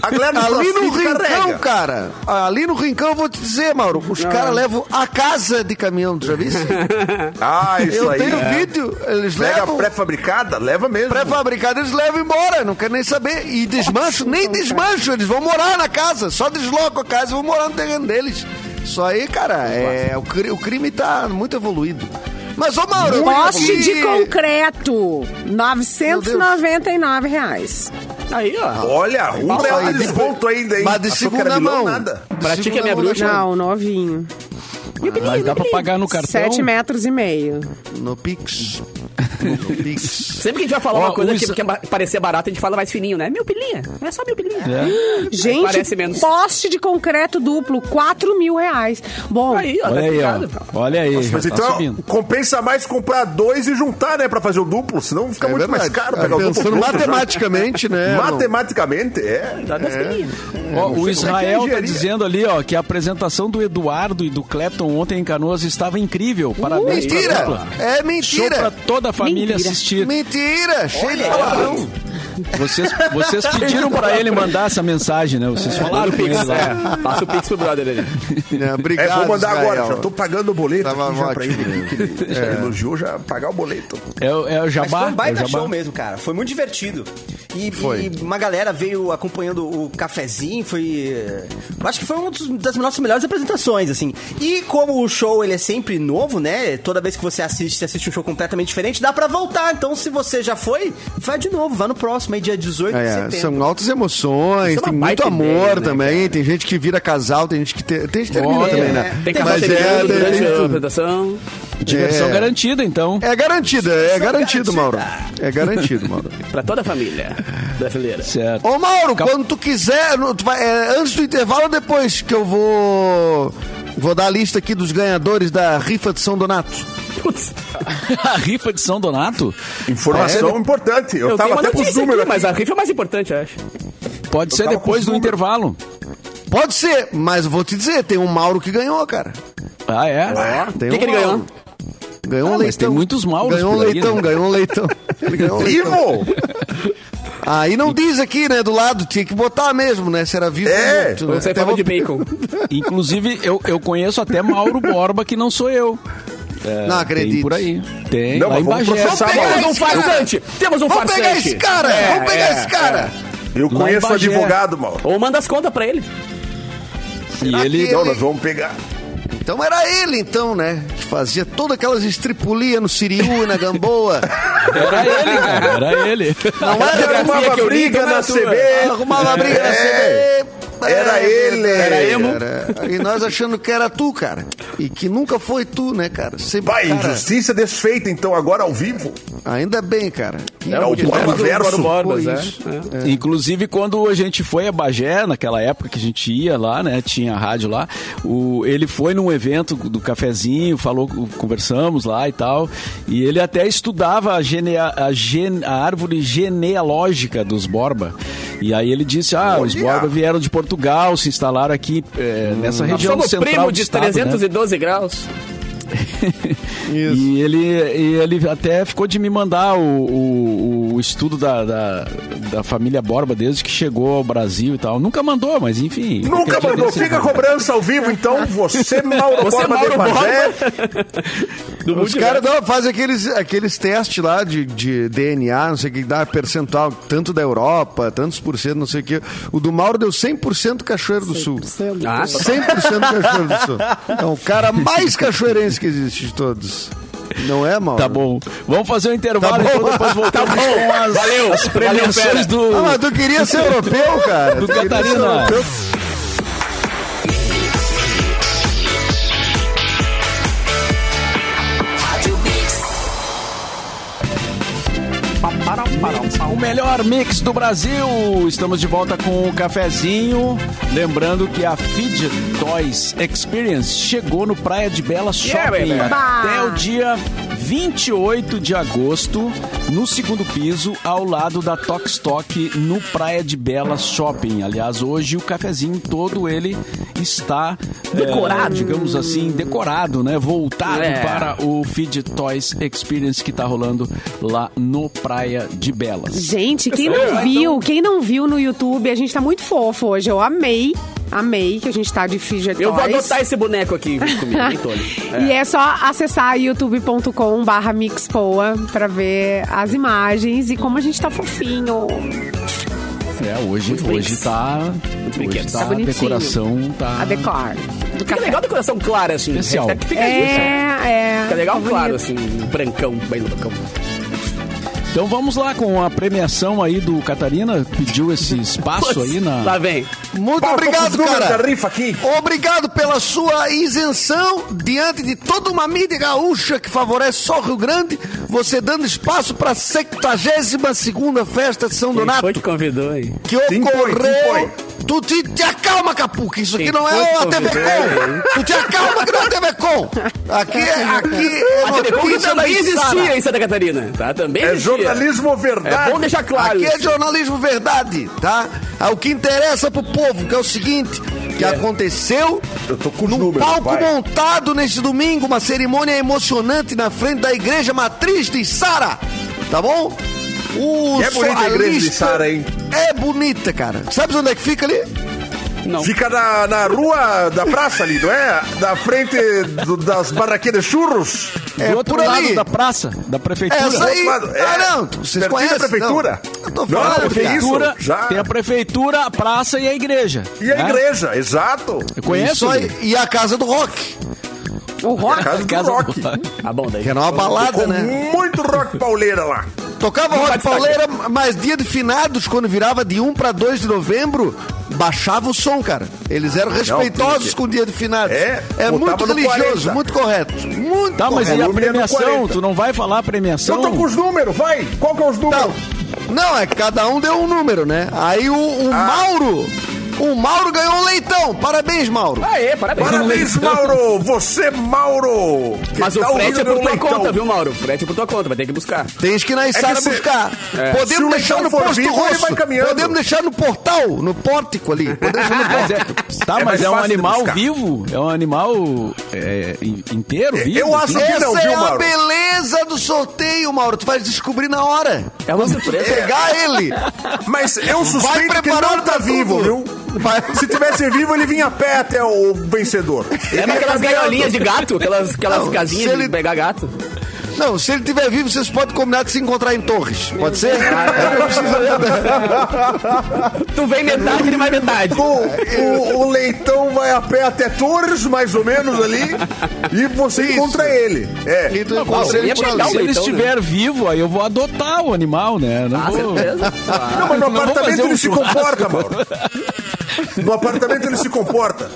A galera do Ali no Rincão, cara. Ali no Rincão, eu vou te dizer, Mauro. Os caras levam a casa de caminhão, tu já viu? Ah, isso Eu aí. tenho É. vídeo. Eles Pega levam pré-fabricada, leva mesmo. pré-fabricado, eles levam embora. Não quero nem saber. E desmancho, nem desmancho. Eles vão morar na casa. Só deslocam a casa e vão morar no terreno deles. Isso aí, cara, é, o crime tá muito evoluído. Mas, ô Mauro, Poste de concreto. 999 reais. Aí, ó. Olha, um real de de- desconto ainda, hein? Mas de era segunda mão. Nada. Pra ti que é segunda minha bruxa. Não, novinho. Mas dá pra pagar no cartão. Sete metros e meio. No Pix. Pix. Sempre que a gente vai falar Ó, uma coisa o que, que parecer barata, a gente fala mais fininho, né? Mil pilinha. É só mil pilinha. É. Gente, parece menos. poste de concreto duplo, 4 mil reais. Bom, Aí, ó. Olha tá aí, ó. Olha aí, Mas tá então, subindo. compensa mais comprar dois e juntar, né? Pra fazer o duplo. Senão fica É muito mais verdade. caro É, pegar o duplo. Matematicamente, né? Matematicamente, é. Dá pilinhas. Ó, o Israel tá dizendo ali, ó, que a apresentação do Eduardo e do Clapton ontem em Canoas estava incrível. Parabéns pra Mentira! dupla. É Show pra mentira! toda a família Mentira. assistir. Mentira! Cheio de palavrão. Vocês, vocês pediram pra ele mandar essa mensagem, né? Vocês falaram com ele lá. É, passa o pix pro brother ali. É, obrigado, É, vou mandar Israel. agora. Já tô pagando o boleto Tava aqui já pra ele. Que ele já elogiou, já pagar o boleto. É, o- é o Mas Jabá. foi um é o baita Jabá. show mesmo, cara. Foi muito divertido. E, Foi. e uma galera veio acompanhando o cafezinho, foi... Eu acho que foi uma das nossas melhores apresentações, assim. E como o show, ele é sempre novo, né? Toda vez que você assiste, você assiste um show completamente diferente, dá pra voltar. Então, se você já foi, vai de novo, vá no próximo, aí dia 18 de É, setembro. são altas emoções, é tem muito amor ideia, né, também, tem gente que vira casal, tem gente que te- tem gente que termina também, né? Tem Mas é, tem- tem apresentação. Diversão É. garantida, então. É garantido, é garantido, Mauro. É garantido, Mauro. Pra toda a família brasileira. Certo. Ô, Mauro, Cal- quando tu quiser, tu vai- é, antes do intervalo ou depois que eu vou. Vou dar a lista aqui dos ganhadores da rifa de São Donato. Putz, a rifa de São Donato Informação importante. Eu, eu, tava até com os números aqui, aqui. mas a rifa é mais importante, eu acho. pode ser tava depois do intervalo. Pode ser, mas vou te dizer, tem um Mauro que ganhou, cara. Ah, é? Tem O que, um que ele? Mauro. Ganhou um Ah, mas leitão. tem muitos Mauros Ganhou um por aí, leitão, né? ganhou um leitão. Ele ganhou um leitão. Vivo! Aí não diz aqui, né, do lado, tinha que botar mesmo, né, se era vivo É, ou morto, né? Até de bacon. Inclusive, eu, eu conheço até Mauro Borba, que não sou eu. É, Não acredito. Tem por aí. Tem, Não, lá em mas vamos Bagé. Vamos. Temos um farsante! Temos um Vamos farsante! pegar esse cara! É, vamos pegar é, esse cara! Eu Lá conheço o advogado, Mauro. Ou manda as contas pra ele. E ele... Aqui- Não, nós vamos pegar. Então era ele, então, né? Que fazia todas aquelas estripulias no Siriu e na Gamboa. Era ele, cara. Era ele. Não era Ele arrumava briga na. CB. Arrumava briga na É. CB. Era ele. Era Era emo. E nós achando que era tu, cara. E que nunca foi tu, né, cara? Sempre, Vai, cara, injustiça desfeita, então, agora ao vivo. Ainda bem, cara. Que É o bom Borba verso. Borbas, é. isso. Inclusive, quando a gente foi a Bagé, naquela época que a gente ia lá, né? Tinha a rádio lá. O, ele foi num evento do cafezinho, falou, conversamos lá e tal. E ele até estudava a, genea, a, gen- a árvore genealógica dos Borba. E aí ele disse: Ah, os Olha! Borba vieram de Portugal, se instalaram aqui é, nessa Nós região somos central primo de estado, né? 312 graus. E ele, e ele até ficou de me mandar o, o, o estudo da, da, da família Borba desde que chegou ao Brasil e tal. Nunca mandou, mas enfim. Nunca mandou. desse Fica a cobrança ao vivo, então. Você, Mauro Você, Borba Mauro. Do Os caras dão- fazem aqueles, aqueles testes lá de, de DNA, não sei o que, dá percentual, tanto da Europa, tantos por cento, não sei o que. O do Mauro deu 100% Cachoeiro do Sul. Ah, 100% Cachoeiro do Sul. É o cara mais cachoeirense que existe de todos. Não é, Mauro? Tá bom. Vamos fazer um intervalo Tá bom. então depois voltamos Tá bom. com as, Valeu. as premiações do. Ah, mas tu queria ser europeu, cara. Do Catarina. Melhor mix do Brasil. Estamos de volta com o cafezinho. Lembrando que a Fidget Toys Experience chegou no Praia de Bela Yeah, Shopping baby. até o dia 28 de agosto, no segundo piso, ao lado da Tox Tok, no Praia de Bela Shopping. Aliás, hoje o cafezinho todo ele está Decorado. eh, digamos assim, decorado, né? Voltado É. para o Fidget Toys Experience que tá rolando lá no Praia de Belas. Gente, quem não vai, viu, quem não viu no YouTube, a gente tá muito fofo hoje. Eu amei, amei que a gente tá de fidget Eu vou adotar esse boneco aqui comigo, nem tolho. E é só acessar youtube.com barra mixpoa pra ver as imagens e como a gente tá fofinho. É, hoje, Muito hoje mix. tá. Hoje brinquedos. tá Tá a decoração, tá. A decor Fica café. legal a decoração clara, assim. Especial. Que fica isso. É, é. Fica legal bonito. claro, assim, brancão, bem brancão. Então vamos lá com a premiação aí do Catarina. Pediu esse espaço aí na. Lá vem. Muito obrigado, cara. rifa aqui. Obrigado pela sua isenção diante de toda uma mídia gaúcha que favorece só o Rio Grande, você dando espaço para a 72 festa de São Quem Donato foi que convidou aí? que Quem foi? Quem ocorreu. foi? Tu te, te acalma, Capu, que isso aqui não é a TV Com. Tu te acalma que não é a TV Com. Aqui, é- aqui é A TV Com também existia em Santa Catarina, tá? Também É existia. jornalismo verdade. É bom deixar claro Aqui é isso. jornalismo verdade, tá? É o que interessa pro povo, que é o seguinte, que aconteceu Eu tô com num números, palco vai. montado nesse domingo, uma cerimônia emocionante na frente da igreja matriz de Sara, tá bom? O é bonita a igreja de Sara, hein? É bonita, cara. Sabe onde é que fica ali? Não. Fica na, na rua da praça ali, não é? Da frente do- das barraqueiras de churros. É Do outro por lado ali. da praça, da prefeitura. Essa aí. Do outro lado, é. Ah, não. Vocês Pertinho conhecem? da prefeitura? Não. Eu tô Não, falando, não, cara. prefeitura, Já. Tem a prefeitura, a praça e a igreja. E a né? igreja, exato. Eu conheço. Aí. E a casa do rock. O rock. A casa do Casa rock. Tá bom, daí. Que era uma balada, né? muito rock pauleira lá. Tocava rock pauleira, mas dia de finados, quando virava de 1 para 2 de novembro, baixava o som, cara. Eles eram respeitosos com o dia de finados. É, é muito religioso, 40. muito correto. Muito Tá, mas correto. e a premiação? 40. Tu não vai falar a premiação? Eu tô com os números, vai. Qual que é os números? Não, não, é que cada um deu um número, né? Aí o, o Ah. Mauro, o Mauro ganhou um leitão. Parabéns, Mauro. Aê, parabéns. Parabéns, Mauro! Você, Mauro! Mas o frete é por tua Leitão? conta, viu, Mauro? O frete é por tua conta, vai ter que buscar. Tens que ir na Sara se- buscar. O Podemos deixar no posto vivo, rosso. Podemos deixar no portal, no pórtico ali. Podemos deixar no Mas é, pórtico. tá, É mas é um animal vivo? É um animal é, in- inteiro, vivo? Eu acho que Essa não, é viu, a Mauro? beleza do sorteio, Mauro. Tu vai descobrir na hora. É uma surpresa. Pegar ele. Mas eu suspeito que preparado não tá vivo, viu? Se tivesse vivo, ele vinha a pé até o vencedor. Lembra aquelas gaiolinhas de gato? Aquelas, aquelas Não, casinhas se de ele- pegar gato? Não, se ele estiver vivo, vocês podem combinar de se encontrar em Torres. Pode ser? Ah, É, não precisa- Tu vem metade, ele vai metade. O, o- o leitão vai a pé até Torres, mais ou menos ali, e você Isso. encontra ele. É. E tu encontra ele por pegar ali. Se ele Então, né? estiver vivo, aí eu vou adotar o animal, né? Não Ah, vou... certeza. Não, mas no Não apartamento um ele se comporta, Mauro. No apartamento ele se comporta.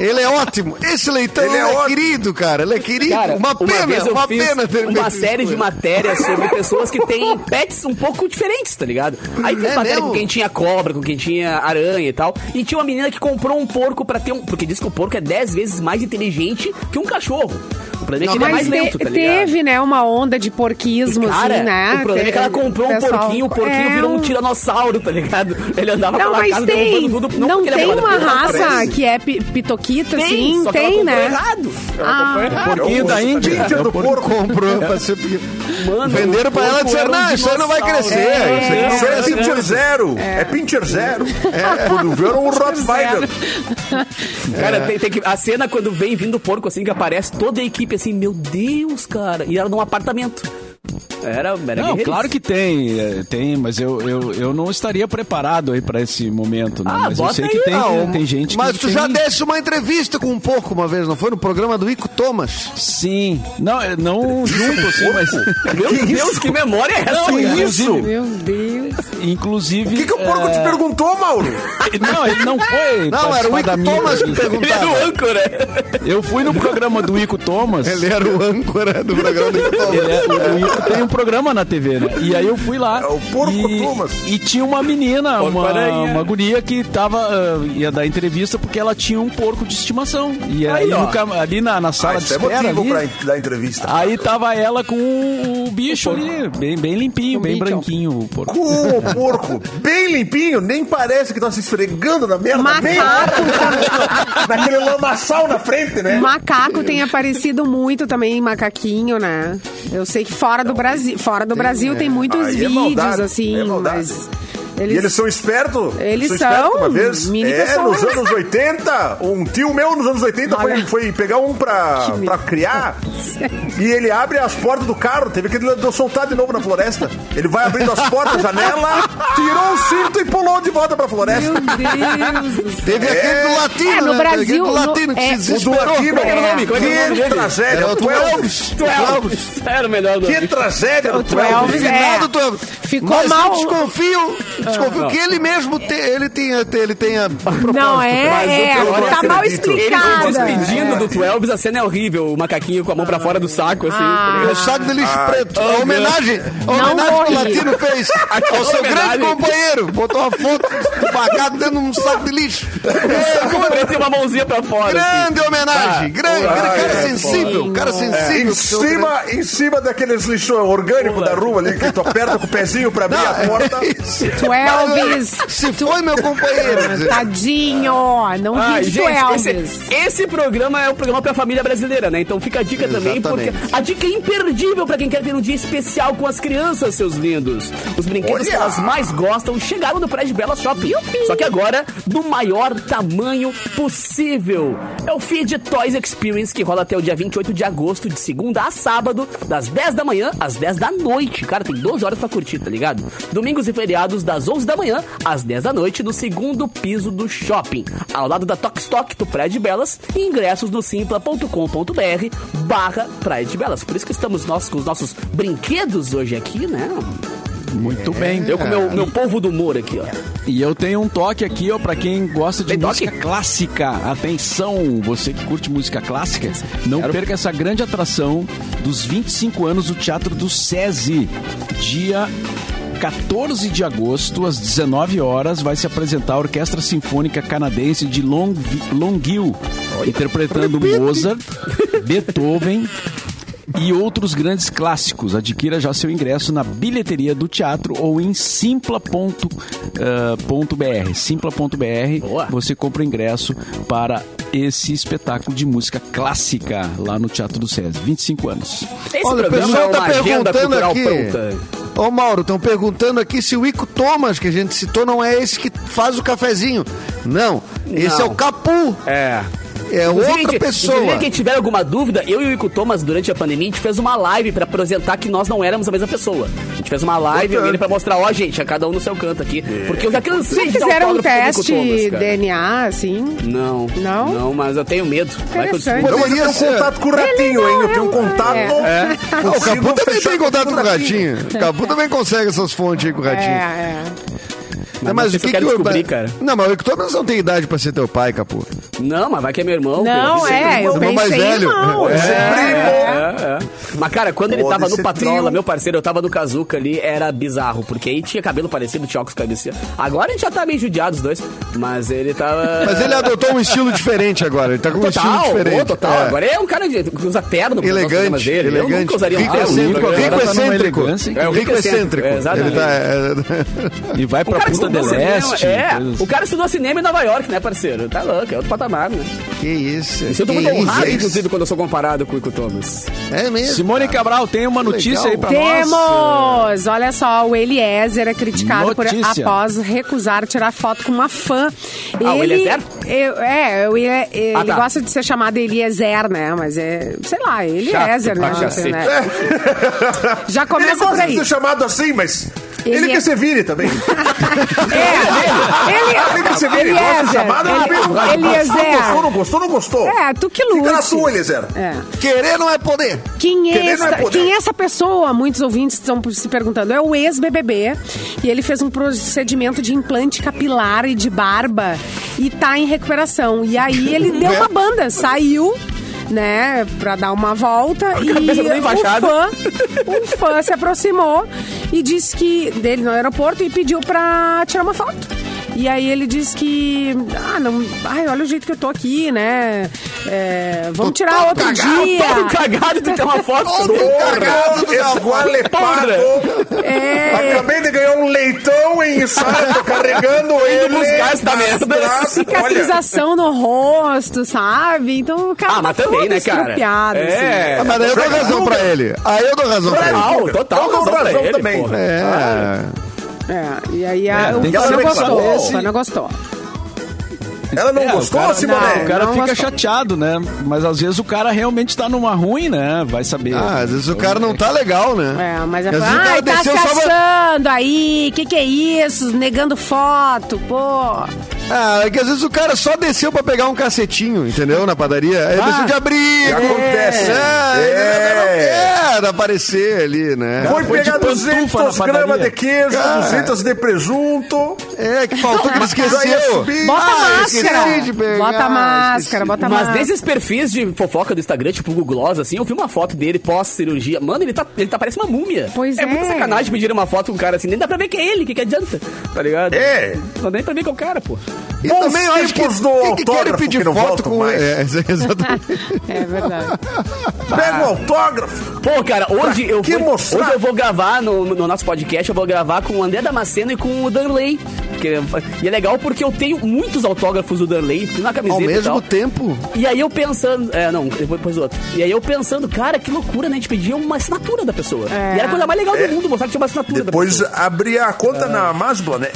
Ele é ótimo. Esse leitão Ele ele é é, querido, cara. Ele é querido. Cara, uma pena, vez eu uma pena uma feito série de matérias sobre pessoas que têm pets um pouco diferentes, tá ligado? Aí fez É matéria mesmo? com quem tinha cobra, com quem tinha aranha e tal. E tinha uma menina que comprou um porco pra ter um. Porque diz que o porco é 10 vezes mais inteligente que um cachorro. O problema é que ele é mais te- lento, tá ligado? teve, né, uma onda de porquismo, Cara, assim, né? o problema é que ela comprou um Pessoal- porquinho, o porquinho É, virou um tiranossauro, tá ligado? Ele andava Não, pela casa tem, derrubando tudo. não, porque ele é tem uma ele raça parece. que é pi- pitoquita, Tem, assim, só que ela tem, comprou né? errado. Ela Ah. errado. Porquinho da Índia. Índia do porco. Comprou pra ser. Mano, Venderam pra ela e disseram, era não, isso aí não vai crescer. É. Isso aí não é Pincher muito." Zero. É Pincher Zero. Quando viram um Rottweiler. Cara, tem, tem que, a cena quando vem vindo o porco assim, que aparece toda a equipe assim, meu Deus, cara. E era num apartamento. Era, era Não, claro que tem, é, tem, mas eu, eu, eu não estaria preparado aí pra esse momento, né? Ah, mas eu sei aí. que tem, Não, tem gente Mas que tu tem... já desse uma entrevista com um porco uma vez, não foi? No programa do Ico Thomas. Sim. Não, é, não junto, assim, mas... Meu Deus, que memória é essa? Não, inclusive, Meu Deus. Inclusive. O que, que o porco é, te perguntou, Mauro? Não, ele não foi. Não, era o Ico Thomas que entrevista. Ele era o âncora. Eu fui no programa do Ico Thomas. Ele era o âncora do programa do Thomas. Ele é- o, o Ico tem um programa na TV, né? E aí eu fui lá. É o Porco e, Thomas. E tinha uma menina, Porco uma, aranha. uma guria que tava, ah, ia dar entrevista porque ela tinha um porco de estimação. E aí, Aí, cam- ali na, na sala Ah, de é espera ali, pra dar entrevista. Aí tava ela com o, o bicho ali, bem, bem limpinho, O bem bicho. branquinho o porco. Com o porco bem limpinho, nem parece que tá se esfregando na merda. bem- Macaco, Naquele lamaçal na frente, né? macaco tem aparecido muito também, macaquinho, né? Eu sei que fora do Brasil, fora do Brasil tem muitos é vídeos maldade, assim, é mas E eles são espertos? Eles espertos são uma vez. mini É, pessoas. nos anos 80, um tio meu nos anos 80 foi, foi pegar um pra, pra criar e ele abre as portas do carro. Teve que soltar de novo na floresta. Ele vai abrindo as portas, janela, tirou o cinto e pulou de volta pra floresta. Meu Deus do céu. Teve aquele do latino, É, no né? Brasil, do no- latino que é, o do latino, é que é que dele? tragédia. É o Tu Twelves. Twelves. Era o melhor do Que tragédia O Twelves. Twelves. É. Finado Twelves. Ficou mal. eu desconfio, desconfio que ele mesmo te, ele tenha, ele tenha propósito. Não, Mas é, é, tá mal explicada. despedindo do Twelves, a cena é horrível. O macaquinho com a mão pra fora do saco, assim. Ah. O saco de lixo preto. A homenagem, a Não homenagem que o. Latino fez ao seu homenagem. grande companheiro. Botou uma foto do macaco dentro de um saco de lixo. Como ele tem uma mãozinha pra fora, assim. Grande homenagem. Grande, Ah, cara é, sensível. Cara Em sensível. cima, em cima daqueles lixo orgânico da rua ali, que tu aperta com o pezinho pra abrir a porta. É Twelves. Se foi meu companheiro. Tadinho, não ri de gente, esse, esse programa é um programa pra família brasileira, né? Então fica a dica também, porque Exatamente. a dica é imperdível pra quem quer ter um dia especial com as crianças, seus lindos. Os brinquedos Olha! que elas mais gostam chegaram no Prédio Bela Shopping. Só que agora, do maior tamanho possível. É o Feed Toys Experience, que rola até o dia 28 de agosto, de segunda a sábado, das 10 da manhã às 10 da noite. Cara, tem 12 horas pra curtir, tá ligado? Domingos e feriados, das 11 da manhã às 10 da noite, no segundo piso do shopping, ao lado da Tox Stock do Praia de Belas e ingressos no simpla.com.br barra Praia de Belas. Por isso que estamos nós com os nossos brinquedos hoje aqui, né? Muito bem. Eu com meu, meu povo do humor aqui, ó. E eu tenho um toque aqui, ó, pra quem gosta de Tem toque? música clássica. Atenção, você que curte música clássica, não Quero. perca essa grande atração dos 25 anos do Teatro do SESI. Dia 14 de agosto, às 19 horas, vai se apresentar a Orquestra Sinfônica Canadense de Longueuil, interpretando Mozart, Beethoven, e outros grandes clássicos. Adquira já seu ingresso na bilheteria do teatro ou em simpla.br. Simpla.br. Boa. Você compra o ingresso para esse espetáculo de música clássica lá no Teatro do SESI. 25 anos. Esse Olha, o programa pessoal é tá uma agenda perguntando cultural aqui. pronta. Ô Mauro, estão perguntando aqui se o Ico Thomas, que a gente citou, não é esse que faz o cafezinho. Não, esse Não. é o Capu. É. É Inclusive, outra gente, pessoa. Quem tiver alguma dúvida, eu e o Ico Thomas, durante a pandemia, a gente fez uma live pra apresentar que nós não éramos a mesma pessoa. A gente fez uma live e ele pra mostrar, ó, gente, a cada um no seu canto aqui. Porque eu já cansei Vocês de dar fizeram um teste Thomas. DNA, assim? Não. Não? Não, mas eu tenho medo. Vai que eu descubro. Não, eu Poderia tenho ser. contato com o ratinho, hein? Eu tenho um contato. É. Ah, o Consigo Capu também tem contato com o ratinho. O Capu também consegue essas fontes aí com o É, Ratinho. é. Mas não sei se eu quero descobrir, cara. Não, mas o Thomas não tem idade pra ser teu pai, Capu. Não, mas vai que é meu irmão. Não, que é, eu irmão mais velho. não. É. É, é. Mas, cara, quando ele Pode tava no Patrola, trio. meu parceiro, eu tava no Kazuca ali, era bizarro, porque aí tinha cabelo parecido, tinha óculos cabeça. Agora a gente já tá meio judiado os dois, mas ele tava... Mas ele adotou um estilo diferente agora. Ele tá com um estilo Total, diferente. ô, total. É. Agora é um cara que usa terno Elegante, dele. Eu elegante. nunca usaria rico um terno. excêntrico. Rico tá excêntrico. É, o rico rico excêntrico. Ele tá... é- E vai pra que Punta del Este. é, coisas o cara estudou cinema em Nova York, né, parceiro? Tá louco, é outro patamar, né? Que isso. Me sinto que muito honrado, isso. inclusive, quando eu sou comparado com o Ico Thomas. É mesmo. Simone cara. Cabral, tem uma notícia legal. aí pra nós. Temos! Olha só, o Eliezer é criticado por, após recusar tirar foto com uma fã. Ah, o Eliezer? eu- é, Elie- ele Ah, tá. gosta de ser chamado Eliezer, né? Mas é, sei lá, Eliezer, Chato né? cacete. né? Já Ele começa por gosta aí. de ser chamado assim, mas Ele, Ele é- quer ser vire também. É, Ele quer ser vire. Eliezer, Gosta de chamada, Ele- não viu? Eliezer. Gostou, não gostou, não gostou. É, tu que Fica na tua, Eliezer. É. Querer não é poder. Quem é, não é esta- poder. quem é essa pessoa? Muitos ouvintes estão se perguntando. É o ex-BBB e ele fez um procedimento de implante capilar e de barba e tá em recuperação. E aí ele deu uma banda, saiu, né, pra dar uma volta e cabeça toda um fã, um fã se aproximou e disse que dele no aeroporto e pediu pra tirar uma foto. E aí ele disse que, ah, não, ai, olha o jeito que eu tô aqui, né? É, vamos Tô tirar todo outro cagado, dia. Todo cagado de ter uma foto. Todo cagado do Esgualepado. É. Acabei de ganhar um leitão em ensaio, tô carregando ele. buscar essa merda. braças. Olha, cicatrização no rosto, sabe? Então o cara Ah, mas tá também, todo né, cara? estrupiado, É. Ah, mas daí eu dou razão pra ele. Aí eu dou razão pra ele. Total, total razão pra ele, também. porra. É. É, e aí a, É, o bem gostou. O não gostou. Ela não É, gostou, cara- Simone? Não, O cara não fica gostou. chateado, né? Mas às vezes o cara realmente tá numa ruim, né? Vai saber. Ah, às vezes o cara não tá legal, né? É, mas cara ai, tá se desceu só pra- achando aí, que que é isso? Negando foto, pô. Ah, é que às vezes o cara só desceu pra pegar um cacetinho, entendeu? Na padaria. Aí Ah, desceu de abrir. acontece. É, É. é, aparecer ali, né? Foi Foi de pegar pantufa 200 na gramas de queijo, Cara. 200 de presunto. É, que faltou que ele Já ia esqueceu. subir. Bota Ah, máscara. pegar, bota a máscara, bota Mas máscara. desses perfis de fofoca do Instagram, tipo o Google Gloss, assim, eu vi uma foto dele pós-cirurgia. Mano, ele tá, ele tá parece uma múmia. Pois é. é. muita sacanagem pedir uma foto com um cara assim. Nem dá pra ver que é ele, que, que adianta. Tá ligado? É. Não dá nem pra ver que é o cara, pô. E Bons também eu acho que, tempos do que, que querem autógrafo pedir que não foto com... mais. É, exatamente. É verdade. Pega o autógrafo. Pô, cara, hoje eu, que hoje eu vou gravar no, no nosso podcast, eu vou gravar com o André Damasceno e com o Danley. Porque, e é legal porque eu tenho muitos autógrafos do Danley na camiseta Ao e mesmo tal. tempo. E aí eu pensando, é, não, depois o outro. E aí eu pensando, cara, que loucura, né? A gente pedia uma assinatura da pessoa. É. E era a coisa mais legal do mundo, mostrar que tinha uma assinatura Depois da pessoa. abri a conta na Masbla, né?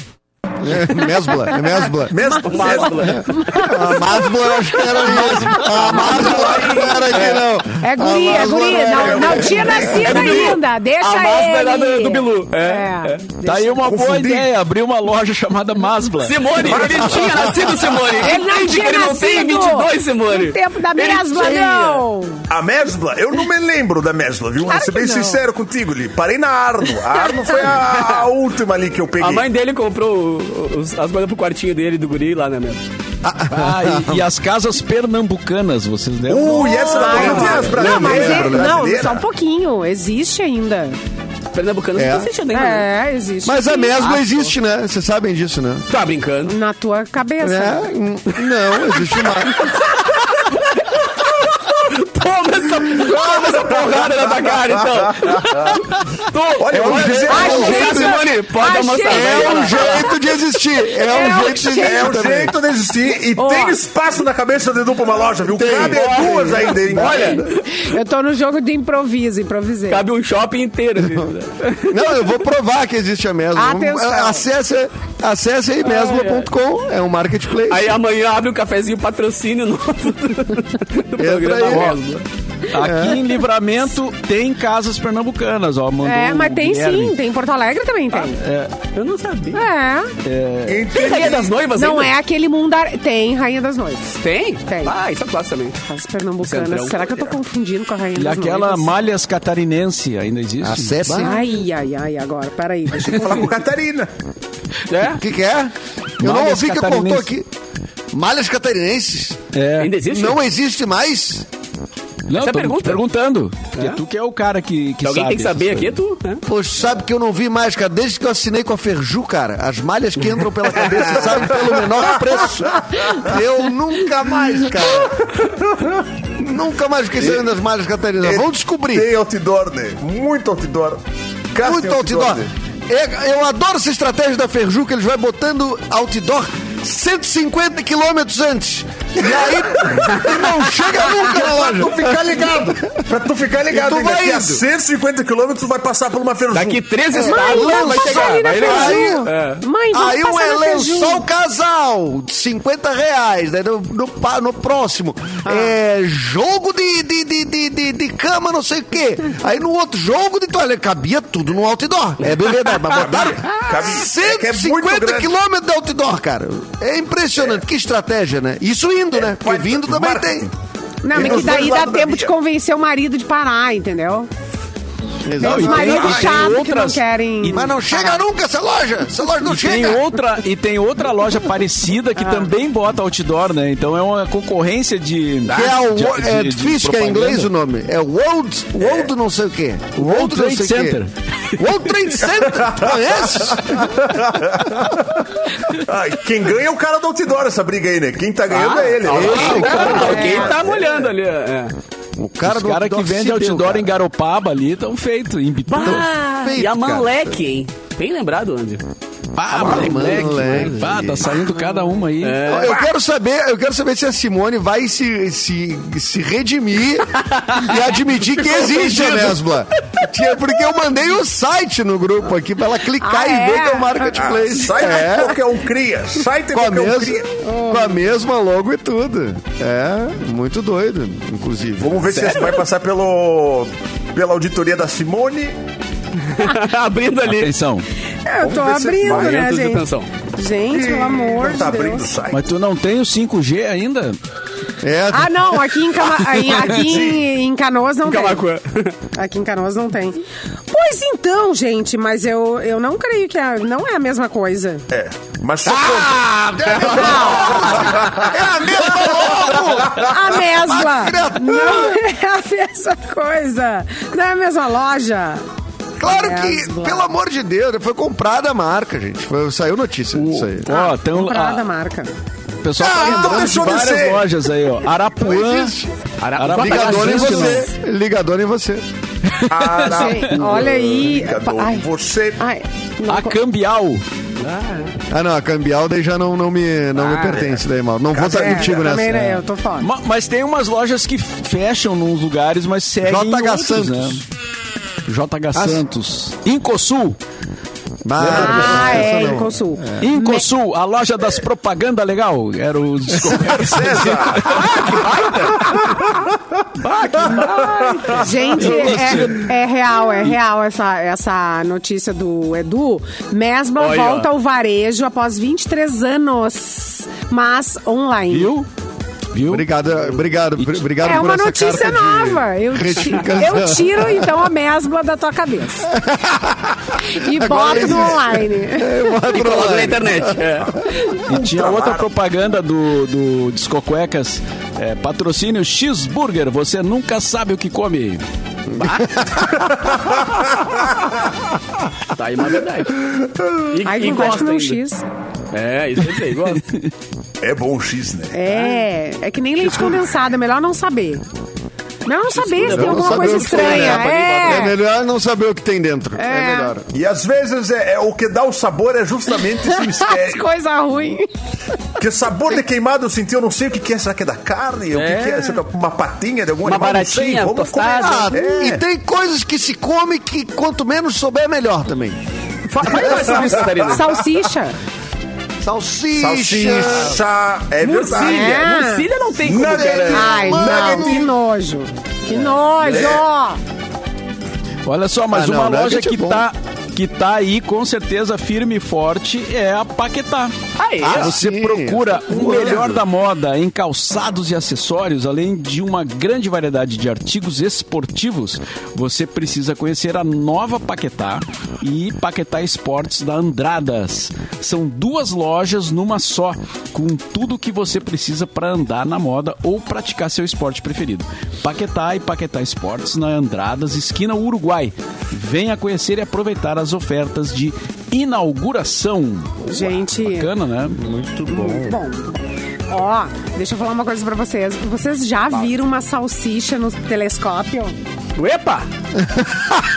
É, mesbla, é mesbla. Mesmo? Máscula. A Masbla eu acho que era isso. A Masbla eu acho que não era aqui, não. É guri, A é Masbla guri. era- Não, não tinha nascido ainda. Deixa A Masbla ele. era do- do Bilu. É, É. Tá aí uma boa ideia, abrir uma loja chamada Masbla. Simone, ele tinha nascido, Simone. Ele não tinha que ele não tem nascido 22, Simone. No tempo da Ele tinha. não. A Mesbla? Eu não me lembro da Mesbla, viu? Claro Vou ser bem não. sincero contigo, Li. Parei na Arno. A Arno foi a, a última ali que eu peguei. A mãe dele comprou o- os- as coisas pro quartinho dele, do guri lá, né, mesmo? Ah, e, e as casas pernambucanas, vocês lembram? Uh, e essa tem as Não, mas é, não, só um pouquinho. Existe ainda. Pernambucano É. não existe ainda, né? É, existe. Mas a sim. mesbla existe, né? Vocês sabem disso, né? Tá brincando. Na tua cabeça. É, não, existe mais. Toma essa, toma essa porrada na tua cara, então. Tu, Olha, eu vou pode- dizer, pode é um jeito- Simone, pode almoçar. É um jeito de existir. É um um jeito de existir É também. jeito de existir e tem espaço na cabeça de Edu pra uma loja, viu? Tem. Cabe duas ainda, hein? Olha, Eu tô no jogo de improviso, improvisei. cabe um shopping inteiro. Não, eu vou provar que existe a. Atenção. Acesse, acesse aí mesbla.com, é um marketplace. Aí amanhã abre um cafezinho patrocínio novo do, do programa aí. Oslo. Aqui em Livramento tem casas pernambucanas, ó. Mandou É, mas tem Guilherme. sim, tem em Porto Alegre também tem. Eu não sabia. É. Tem Rainha das Noivas Não ainda? é aquele mundo. ar- Tem Rainha das Noivas. Tem? Tem. Ah, isso é classe também. As pernambucanas. Centrão. Será que eu tô confundindo com a Rainha E das aquela Noivas? Malhas Catarinense ainda existe? Acesse. Ai, ai, ai, agora, peraí, deixa eu Falar com Catarina. É? O que, que é? Eu não Malhas ouvi que catarinenses. contou aqui. Malhas catarinenses? É. Ainda existe? Não existe mais? Não, Essa é tô pergunta. perguntando. Porque tu que é o cara que, que Se alguém sabe tem que saber aqui, é tu, né? Poxa, sabe que eu não vi mais, cara. Desde que eu assinei com a Ferju, cara, as malhas que entram pela cabeça saem pelo menor preço. Eu nunca mais, cara. Nunca mais fiquei sabendo das malhas catarinas. Vamos descobrir. Tem outdoor, né? Muito outdoor. Muito outdoor. né? É, Eu adoro essa estratégia da Ferju, que eles vão botando outdoor 150 quilômetros antes. E aí, e não chega nunca na Pra loja. tu ficar ligado. Pra tu ficar ligado. E tu hein? vai Daqui a indo. 150 quilômetros tu vai passar por uma Ferzu. Daqui três Mãe, estados vamos vai chegar. Vai. É. Mãe, Aí um passar é casal, 50 reais. Daí no, no, no próximo, Ah. é jogo de, de, de, de, de, de cama, não sei o quê. Aí no outro, jogo de toalha. Cabia tudo no outdoor. É verdade, mas botaram Cabia. É que é muito 150 grande. quilômetros de outdoor, cara. É impressionante. Que estratégia, né? Isso indo, né? Porque Vai- vindo também marketing. tem. Não, mas que daí dá tempo de convencer o marido de parar, entendeu? Tem os e tem- maridos ah, tem chatos que não outras- querem. Mas não chega nunca essa loja. Essa loja não E tem, chega. outra, e tem outra loja parecida Ah. que também bota outdoor, né? Então é uma concorrência de. Que é, o, de- é de- de difícil, que é em inglês o nome. É World, World não sei o quê. World não Trade. Center. World Trade Center. Conhece? Ah, e quem ganha é o cara do outdoor essa briga aí, né? Quem tá ganhando Ah, é ele. né? Alguém tá molhando ali. É. O cara Os do caras que vendem outdoor cara. em Garopaba ali estão feitos, em Bitu. E a cara. Manleque, hein? Bem lembrado, Andy. Pá, moleque. moleque. Pá, tá saindo cada uma aí. Eu quero saber, eu quero saber se a Simone vai se, se, se redimir e admitir que existe a Mesbla. Porque eu mandei o site no grupo aqui pra ela clicar Ah, e é? ver que é o Ah, Marketplace. sai é, qualquer um cria. Sai com a, qualquer um mesma, cria. com a mesma logo e tudo. É, muito doido, inclusive. Vamos ver se você vai passar pelo, pela auditoria da Simone. Abrindo ali. Atenção. Eu tô abrindo, né, gente? tensão. Gente, pelo amor Não tá de abrindo o Deus. site. Mas tu não tem o 5G ainda? É, Ah, não, aqui em, Cama- em- aqui em, em Canoas não tem. Camacuã. Aqui em Canoas não tem. Pois então, gente, mas eu, eu não creio que é, não é a mesma coisa. É. Mas só Ah, é a mesma logo! A mesma! Não é a mesma coisa! Não é a mesma loja! Claro que, pelo amor de Deus, foi comprada a marca, gente. Foi, saiu notícia disso aí. Ó, tem um, Comprada a marca. o pessoal Ah, tá lembrando de várias ser. lojas aí, ó. Arapuã. Arapuã Ligador em você. Ligador em você. Gente, olha aí. Ai. Você. Ai, não. A Cambial. Ah, não, a Cambial daí já não, não, me, não me pertence daí, mal. Não vou estar é, contigo nessa. também, né, eu tô fora. Ma- Mas tem umas lojas que fecham nos lugares, mas seguem JH em outros, Santos. né? JH Santos. Incosul. Ah, essa é. Incosul. Incosul, a loja das propaganda legal. Era o descoberto. César. Gente, é, é real, é real essa, essa notícia do Edu. Mesbla Olha, volta ao varejo após 23 anos, mas online. Viu? Viu? Obrigado, obrigado, obrigado É por uma essa notícia nova. Eu, eu tiro, então, a mesbla da tua cabeça. E Agora boto no existe. online. Vou E na internet. É. E tinha outra propaganda do, do Discocuecas. É, patrocínio X-Burger. Você nunca sabe o que come. Tá aí uma verdade. E, Ai, e gosta um ainda. X. É, isso quer dizer, gosta. É bom o X, né? É, é que nem leite condensado, é melhor não saber. Melhor não saber se tem Não alguma coisa que estranha. É É. melhor não saber o que tem dentro. É, melhor. E às vezes é, é o que dá o sabor é justamente esse mistério. coisas ruins. Porque sabor de queimado eu senti, eu não sei o que que é. Será que é da carne? O que, que é? Será que é uma patinha de algum Uma animal? Não baratinha, Vamos tostada. Ah, comer. É. e tem coisas que se come que quanto menos souber, melhor também. Fa- Faz essa lista, Catarina. Salsicha. Salsicha. Salsicha, é verdade. Murcilha. É. Não tem como, Nugget. cara. Ai, não, que nojo. Que nojo. Olha só, mas Ah, não, uma loja nugget é que bom. tá, que tá aí com certeza firme e forte é a Paquetá. Aí, Ah, ó. Você sim. procura o melhor da moda em calçados e acessórios, além de uma grande variedade de artigos esportivos. Você precisa conhecer a nova Paquetá e Paquetá Esportes da Andradas. São duas lojas numa só, com tudo que você precisa para andar na moda ou praticar seu esporte preferido. Paquetá e Paquetá Esportes na Andradas, esquina Uruguai. Venha conhecer e aproveitar as ofertas de inauguração. Gente. Bacana, né? Muito bom. Bom, ó, deixa eu falar uma coisa pra vocês. Vocês já viram uma salsicha no telescópio? Epa!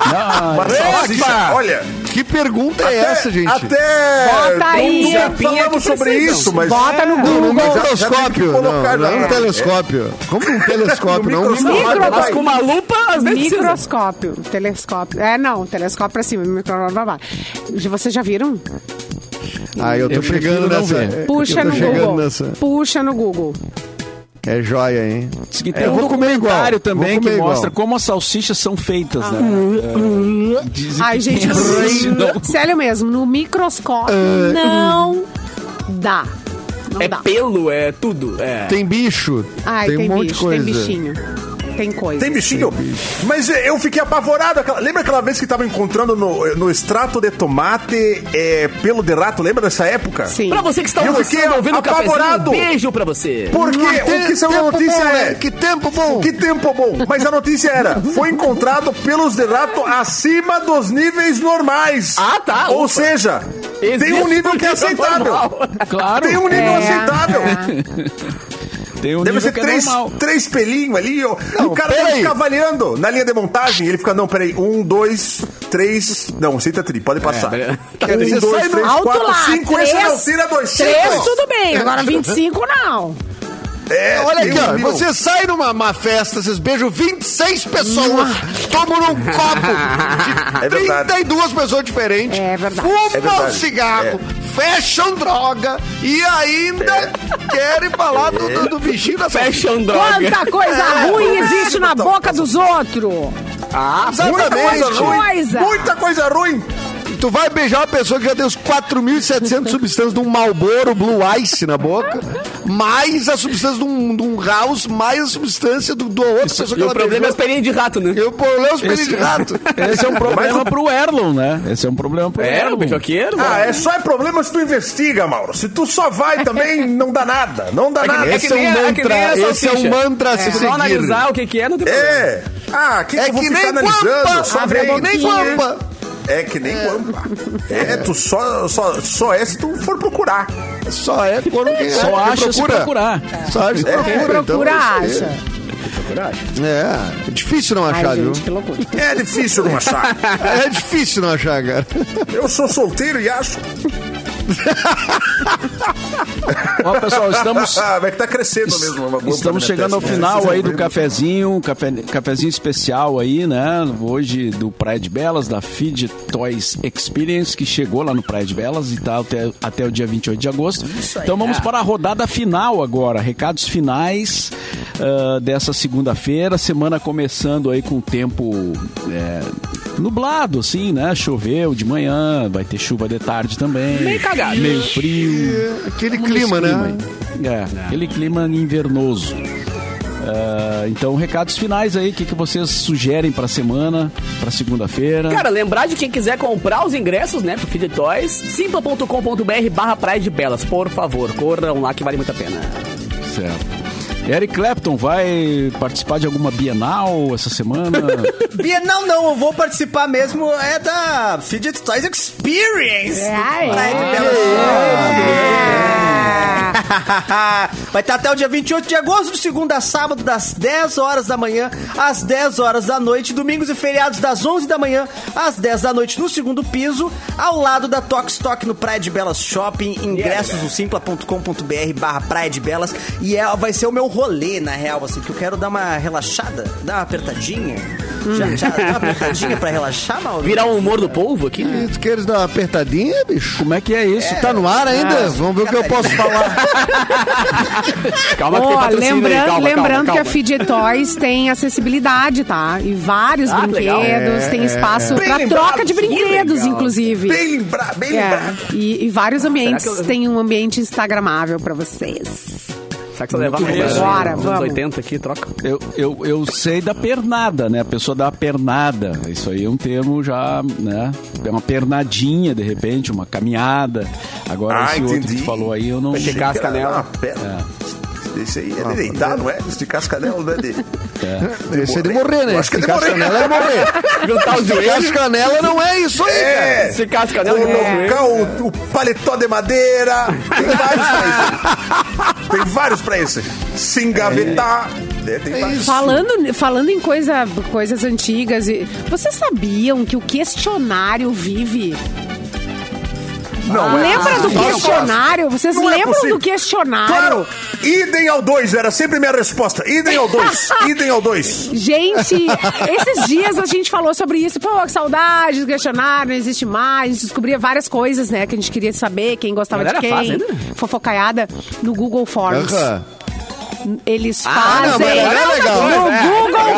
Ah, Uma salsicha, olha, que pergunta é essa, gente? Até. Bota aí. não- não Japinha falamos sobre precisam. isso, mas. Bota no Não, Google. no já- já que colocar Não, não é já. um telescópio. Como um telescópio, não um microscópio. Mas com uma lupa, às vezes precisa. Microscópio, telescópio. É, não, telescópio pra cima, microscópio pra baixo. Vocês já viram? Ah, eu tô Eu chegando não nessa. Puxa no chegando Google. nessa. Puxa no Google. É joia, hein? Diz que tem É, eu um vou comer documentário igual, também que comer mostra igual. como as salsichas são feitas, né? É, dizem Ai, gente, não- sério mesmo, no microscópio não dá. Não É dá. pelo, é tudo. É. Tem bicho. Ai, tem tem, um monte bicho, de coisa. tem bichinho. Tem coisa. Tem bichinho? Mas eh, eu fiquei apavorado. aquela- Lembra aquela vez que tava encontrando no, no extrato de tomate é, pelo de rato? Lembra dessa época? Sim. Pra você que está Eu fiquei ouvindo o cafezinho, um apavorado. beijo pra você. Porque o que saiu a notícia bom, é. Que tempo bom. Que tempo bom! Mas a notícia era: foi encontrado pelos de rato acima dos níveis normais. Ah, tá, Ou ufa. seja, tem um nível que é aceitável. normal. Claro, Tem um nível É, aceitável. Tem um Deve ser que é três, três pelinhos ali. ó. Não, o cara deve ficar avaliando na linha de montagem. Ele fica, não, peraí, um, dois, três. Não, aceita tri, pode passar. pera- Quer dizer, um, dois, três, Alto quatro, lá, cinco. três, Esse não tira dois. três cinco. tudo bem, agora 25 não. É, Olha aqui, um ó. Você sai numa uma festa, vocês beijam 26 pessoas, tomam num copo de É verdade. 32 pessoas diferentes, É verdade. fumam É verdade. cigarro, fecham droga e ainda querem falar do, do, do bichinho da. Fashion droga. Quanta coisa ruim existe na boca dos outros. Ah, Muita coisa ruim. Coisa. Muita coisa ruim. Tu vai beijar uma pessoa que já tem os 4.700 substâncias de um Malboro Blue Ice na boca, mais a substância de um, de um House, mais a substância do, do outra pessoa que e o problema é beijou. as pelinhas de rato, né? E o problema é os pelinhos de rato. Esse é um problema pro Erlon, né? Esse é um problema pro É, o Erlon. beijoqueiro. Ah, é só é problema se tu investiga, Mauro. Se tu só vai também, não dá nada. Não dá nada. é Esse que é um nem a- é mantra, esse é um mantra a se seguir. não analisar o que que é, não tem problema. É. Ah, que, É que eu vou que ficar nem analisando? guampa, Só abre a vem, boca, nem é- guampa. É que nem guampa. É, tu só, só, só é se tu for procurar. Só é quando quem Só acha se procurar. Só acha se É, procura. então Procura, é aí. acha. É, é difícil não achar, Ai, viu? gente, que loucura. É difícil não achar. É difícil não achar, cara. Eu sou solteiro e acho. Ó, pessoal, estamos... Ah, vai que tá crescendo mesmo. uma guampa na Estamos chegando ao testa. final aí do cafezinho, um café, cafezinho especial aí, né? Hoje do Praia de Belas, da Feed Toys Experience, que chegou lá no Praia de Belas e tá até, até o dia 28 de agosto. Então vamos para a rodada final agora, recados finais ah, dessa segunda-feira, semana começando aí com o tempo é, nublado, assim, né? Choveu de manhã, vai ter chuva de tarde também. Meio cagado. Meio frio. Aquele Vamos clima, né? aí. É, aquele clima invernoso. Ah, então, recados finais aí, o que, que vocês sugerem pra semana, pra segunda-feira? Cara, lembrar de quem quiser comprar os ingressos, né, pro Feed Toys, simpla.com.br barra Praia de Belas, por favor, corram lá que vale muito a pena. Certo. Eric Clapton vai participar de alguma Bienal essa semana? Bienal não, eu vou participar mesmo é da Fidget Toys Experience. É, de é. Belas. Vai estar até o dia 28 de agosto, de segunda a sábado, das 10 horas da manhã às 10 horas da noite, domingos e feriados das 11 da manhã às 10 da noite no segundo piso, ao lado da Tox Stock no Praia de Belas Shopping, ingressos no simpla.com.br barra Praia de Belas, e é, vai ser o meu rolê, na real, assim, que eu quero dar uma relaxada, dar uma apertadinha, já, já, dar uma apertadinha pra relaxar, Mauro? Virar o humor do povo aqui, né? E Tu queres dar uma apertadinha, bicho? Como é que é isso? Tá no ar ainda? Vamos ver o que eu posso falar. Calma que tem Ó, patrocínio aí, lembrando, calma, lembrando calma, que a calma. Fidget Toys tem acessibilidade, tá? E vários Ah, brinquedos, tem espaço Bem pra lembrado, troca de que brinquedos, inclusive. Bem lembrado, bem É, lembrado. e, e vários ambientes que eu- tem um ambiente instagramável pra vocês. Será que você levar. Bora, vamos. 80 aqui, troca? Eu, eu, eu sei da pernada, né? A pessoa dá uma pernada. Isso aí é um termo já, né? É uma pernadinha, de repente, uma caminhada. Agora, Ah, esse outro que entendi. tu falou aí, eu não... Esticar as canelas. Ah, pera. Esse aí é de deitar, não é? Esticar as canelas, não é de... Esse é de morrer, né? Que é de Esticar as morrer. canelas é morrer. Juntar os Esticar as joelhos, não é isso aí, cara. É! dela, juntar os joelhos. Colocar o, o paletó de madeira. Tem vários pra isso. Tem vários pra isso. Se engavetar. É, tem É. Falando, falando em coisa, coisas antigas, e- vocês sabiam que o questionário vive? Não, é Lembra do possível. questionário? Vocês Não é lembram possível. do questionário? Claro, idem ao 2, era sempre minha resposta. Idem ao 2, idem ao 2. Gente, esses dias a gente falou sobre isso. Pô, que saudade do questionário, não existe mais. A gente descobria várias coisas, né? Que a gente queria saber quem gostava de quem. ainda? Fofocaiada no Google Forms. Aham. Eles não, fazem é legal. no É, Google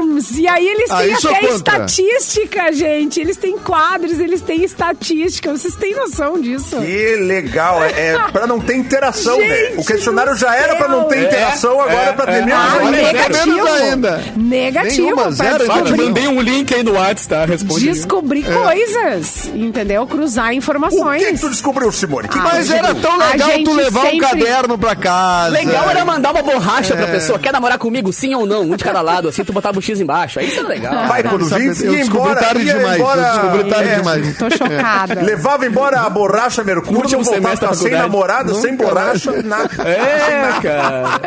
Forms. E aí eles Ah, têm eu até contra. estatística, gente. Eles têm quadros, eles têm estatística. Vocês têm noção disso? Que legal, é, é pra não ter interação, Gente né? O questionário já era pra não ter céu. interação, agora é, pra ter menos Ah, Agora é negativo. menos ainda. Negativo. Nenhuma, zero, descobrir- mandei um link aí no WhatsApp, tá? Responde. descobrir coisas, entendeu? Cruzar O informações. que, que tu descobriu, Simone? Que que Mas era tão legal tu levar um sempre- caderno pra casa. Legal era mandar uma borracha É. pra pessoa. Quer namorar comigo? Sim ou não? Um de cada lado, assim, tu botava o X embaixo. Aí isso era legal. Pai, quando Sabe, vi, eu descobri embora, tarde ia demais. embora, eu descobri tarde é, demais. Tô chocada. Levava embora a borracha Mercúrio, não voltava sem namorada, sem borracha, nada. É, cara.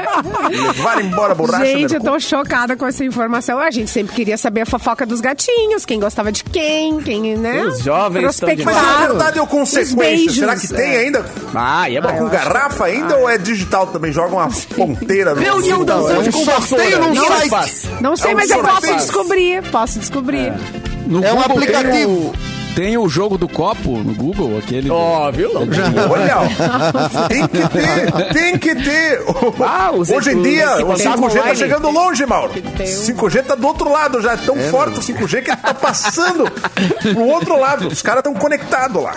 Levaram embora a borracha Gente, eu Mercúrio. tô chocada com essa informação. A gente sempre queria saber a fofoca dos gatinhos, quem gostava de quem, quem, né? Os jovens estão Mas Prospectar. na verdade é o Os consequência. Será que tem é. ainda? Ah, e é Tá bom. com garrafa ainda ou é digital também? Joga uma ponteira no Reunião dançante com vassoura. Não é fácil. Não sei, É um mas eu posso descobrir. Posso descobrir. No É um Google aplicativo. Tem o, tem o jogo do copo no Google, aquele. Ó, viu? Olha, ó, tem que ter, tem que ter. Ah, Hoje em dia, o 5G tá online. chegando longe, Mauro. que ter um- 5G tá do outro lado já, é tão forte o 5G que tá passando pro outro lado. Os caras estão conectados lá.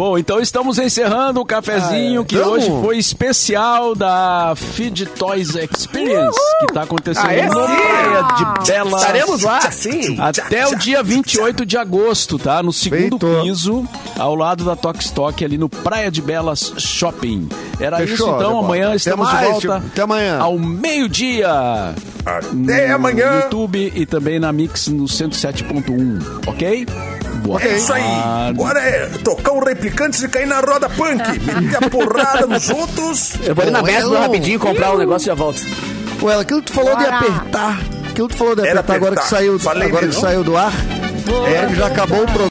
Bom, então estamos encerrando o cafezinho que tamo. hoje foi especial da Feed Toys Experience, que tá acontecendo Ah, é? no. Praia de Bela. Estaremos lá, sim. Até o dia 28 de agosto, tá? No segundo Feito. piso, ao lado da Tox Stock, ali no Praia de Belas Shopping. Era Fechou, isso, então. Amanhã Até estamos mais, de volta. tipo, até amanhã. Ao meio-dia. Até no amanhã. YouTube e também na Mix no 107.1, ok? Boa É isso aí. Agora é tocar um replicante e cair na roda punk. Meter a porrada nos outros. Eu vou ali na mesa rapidinho comprar um negócio e já volto. Ué, aquilo que tu falou de Bora. apertar. Aquilo que tu falou de Era apertar agora que apertar. saiu, Falei agora que saiu do ar. É, que já acabou o programa.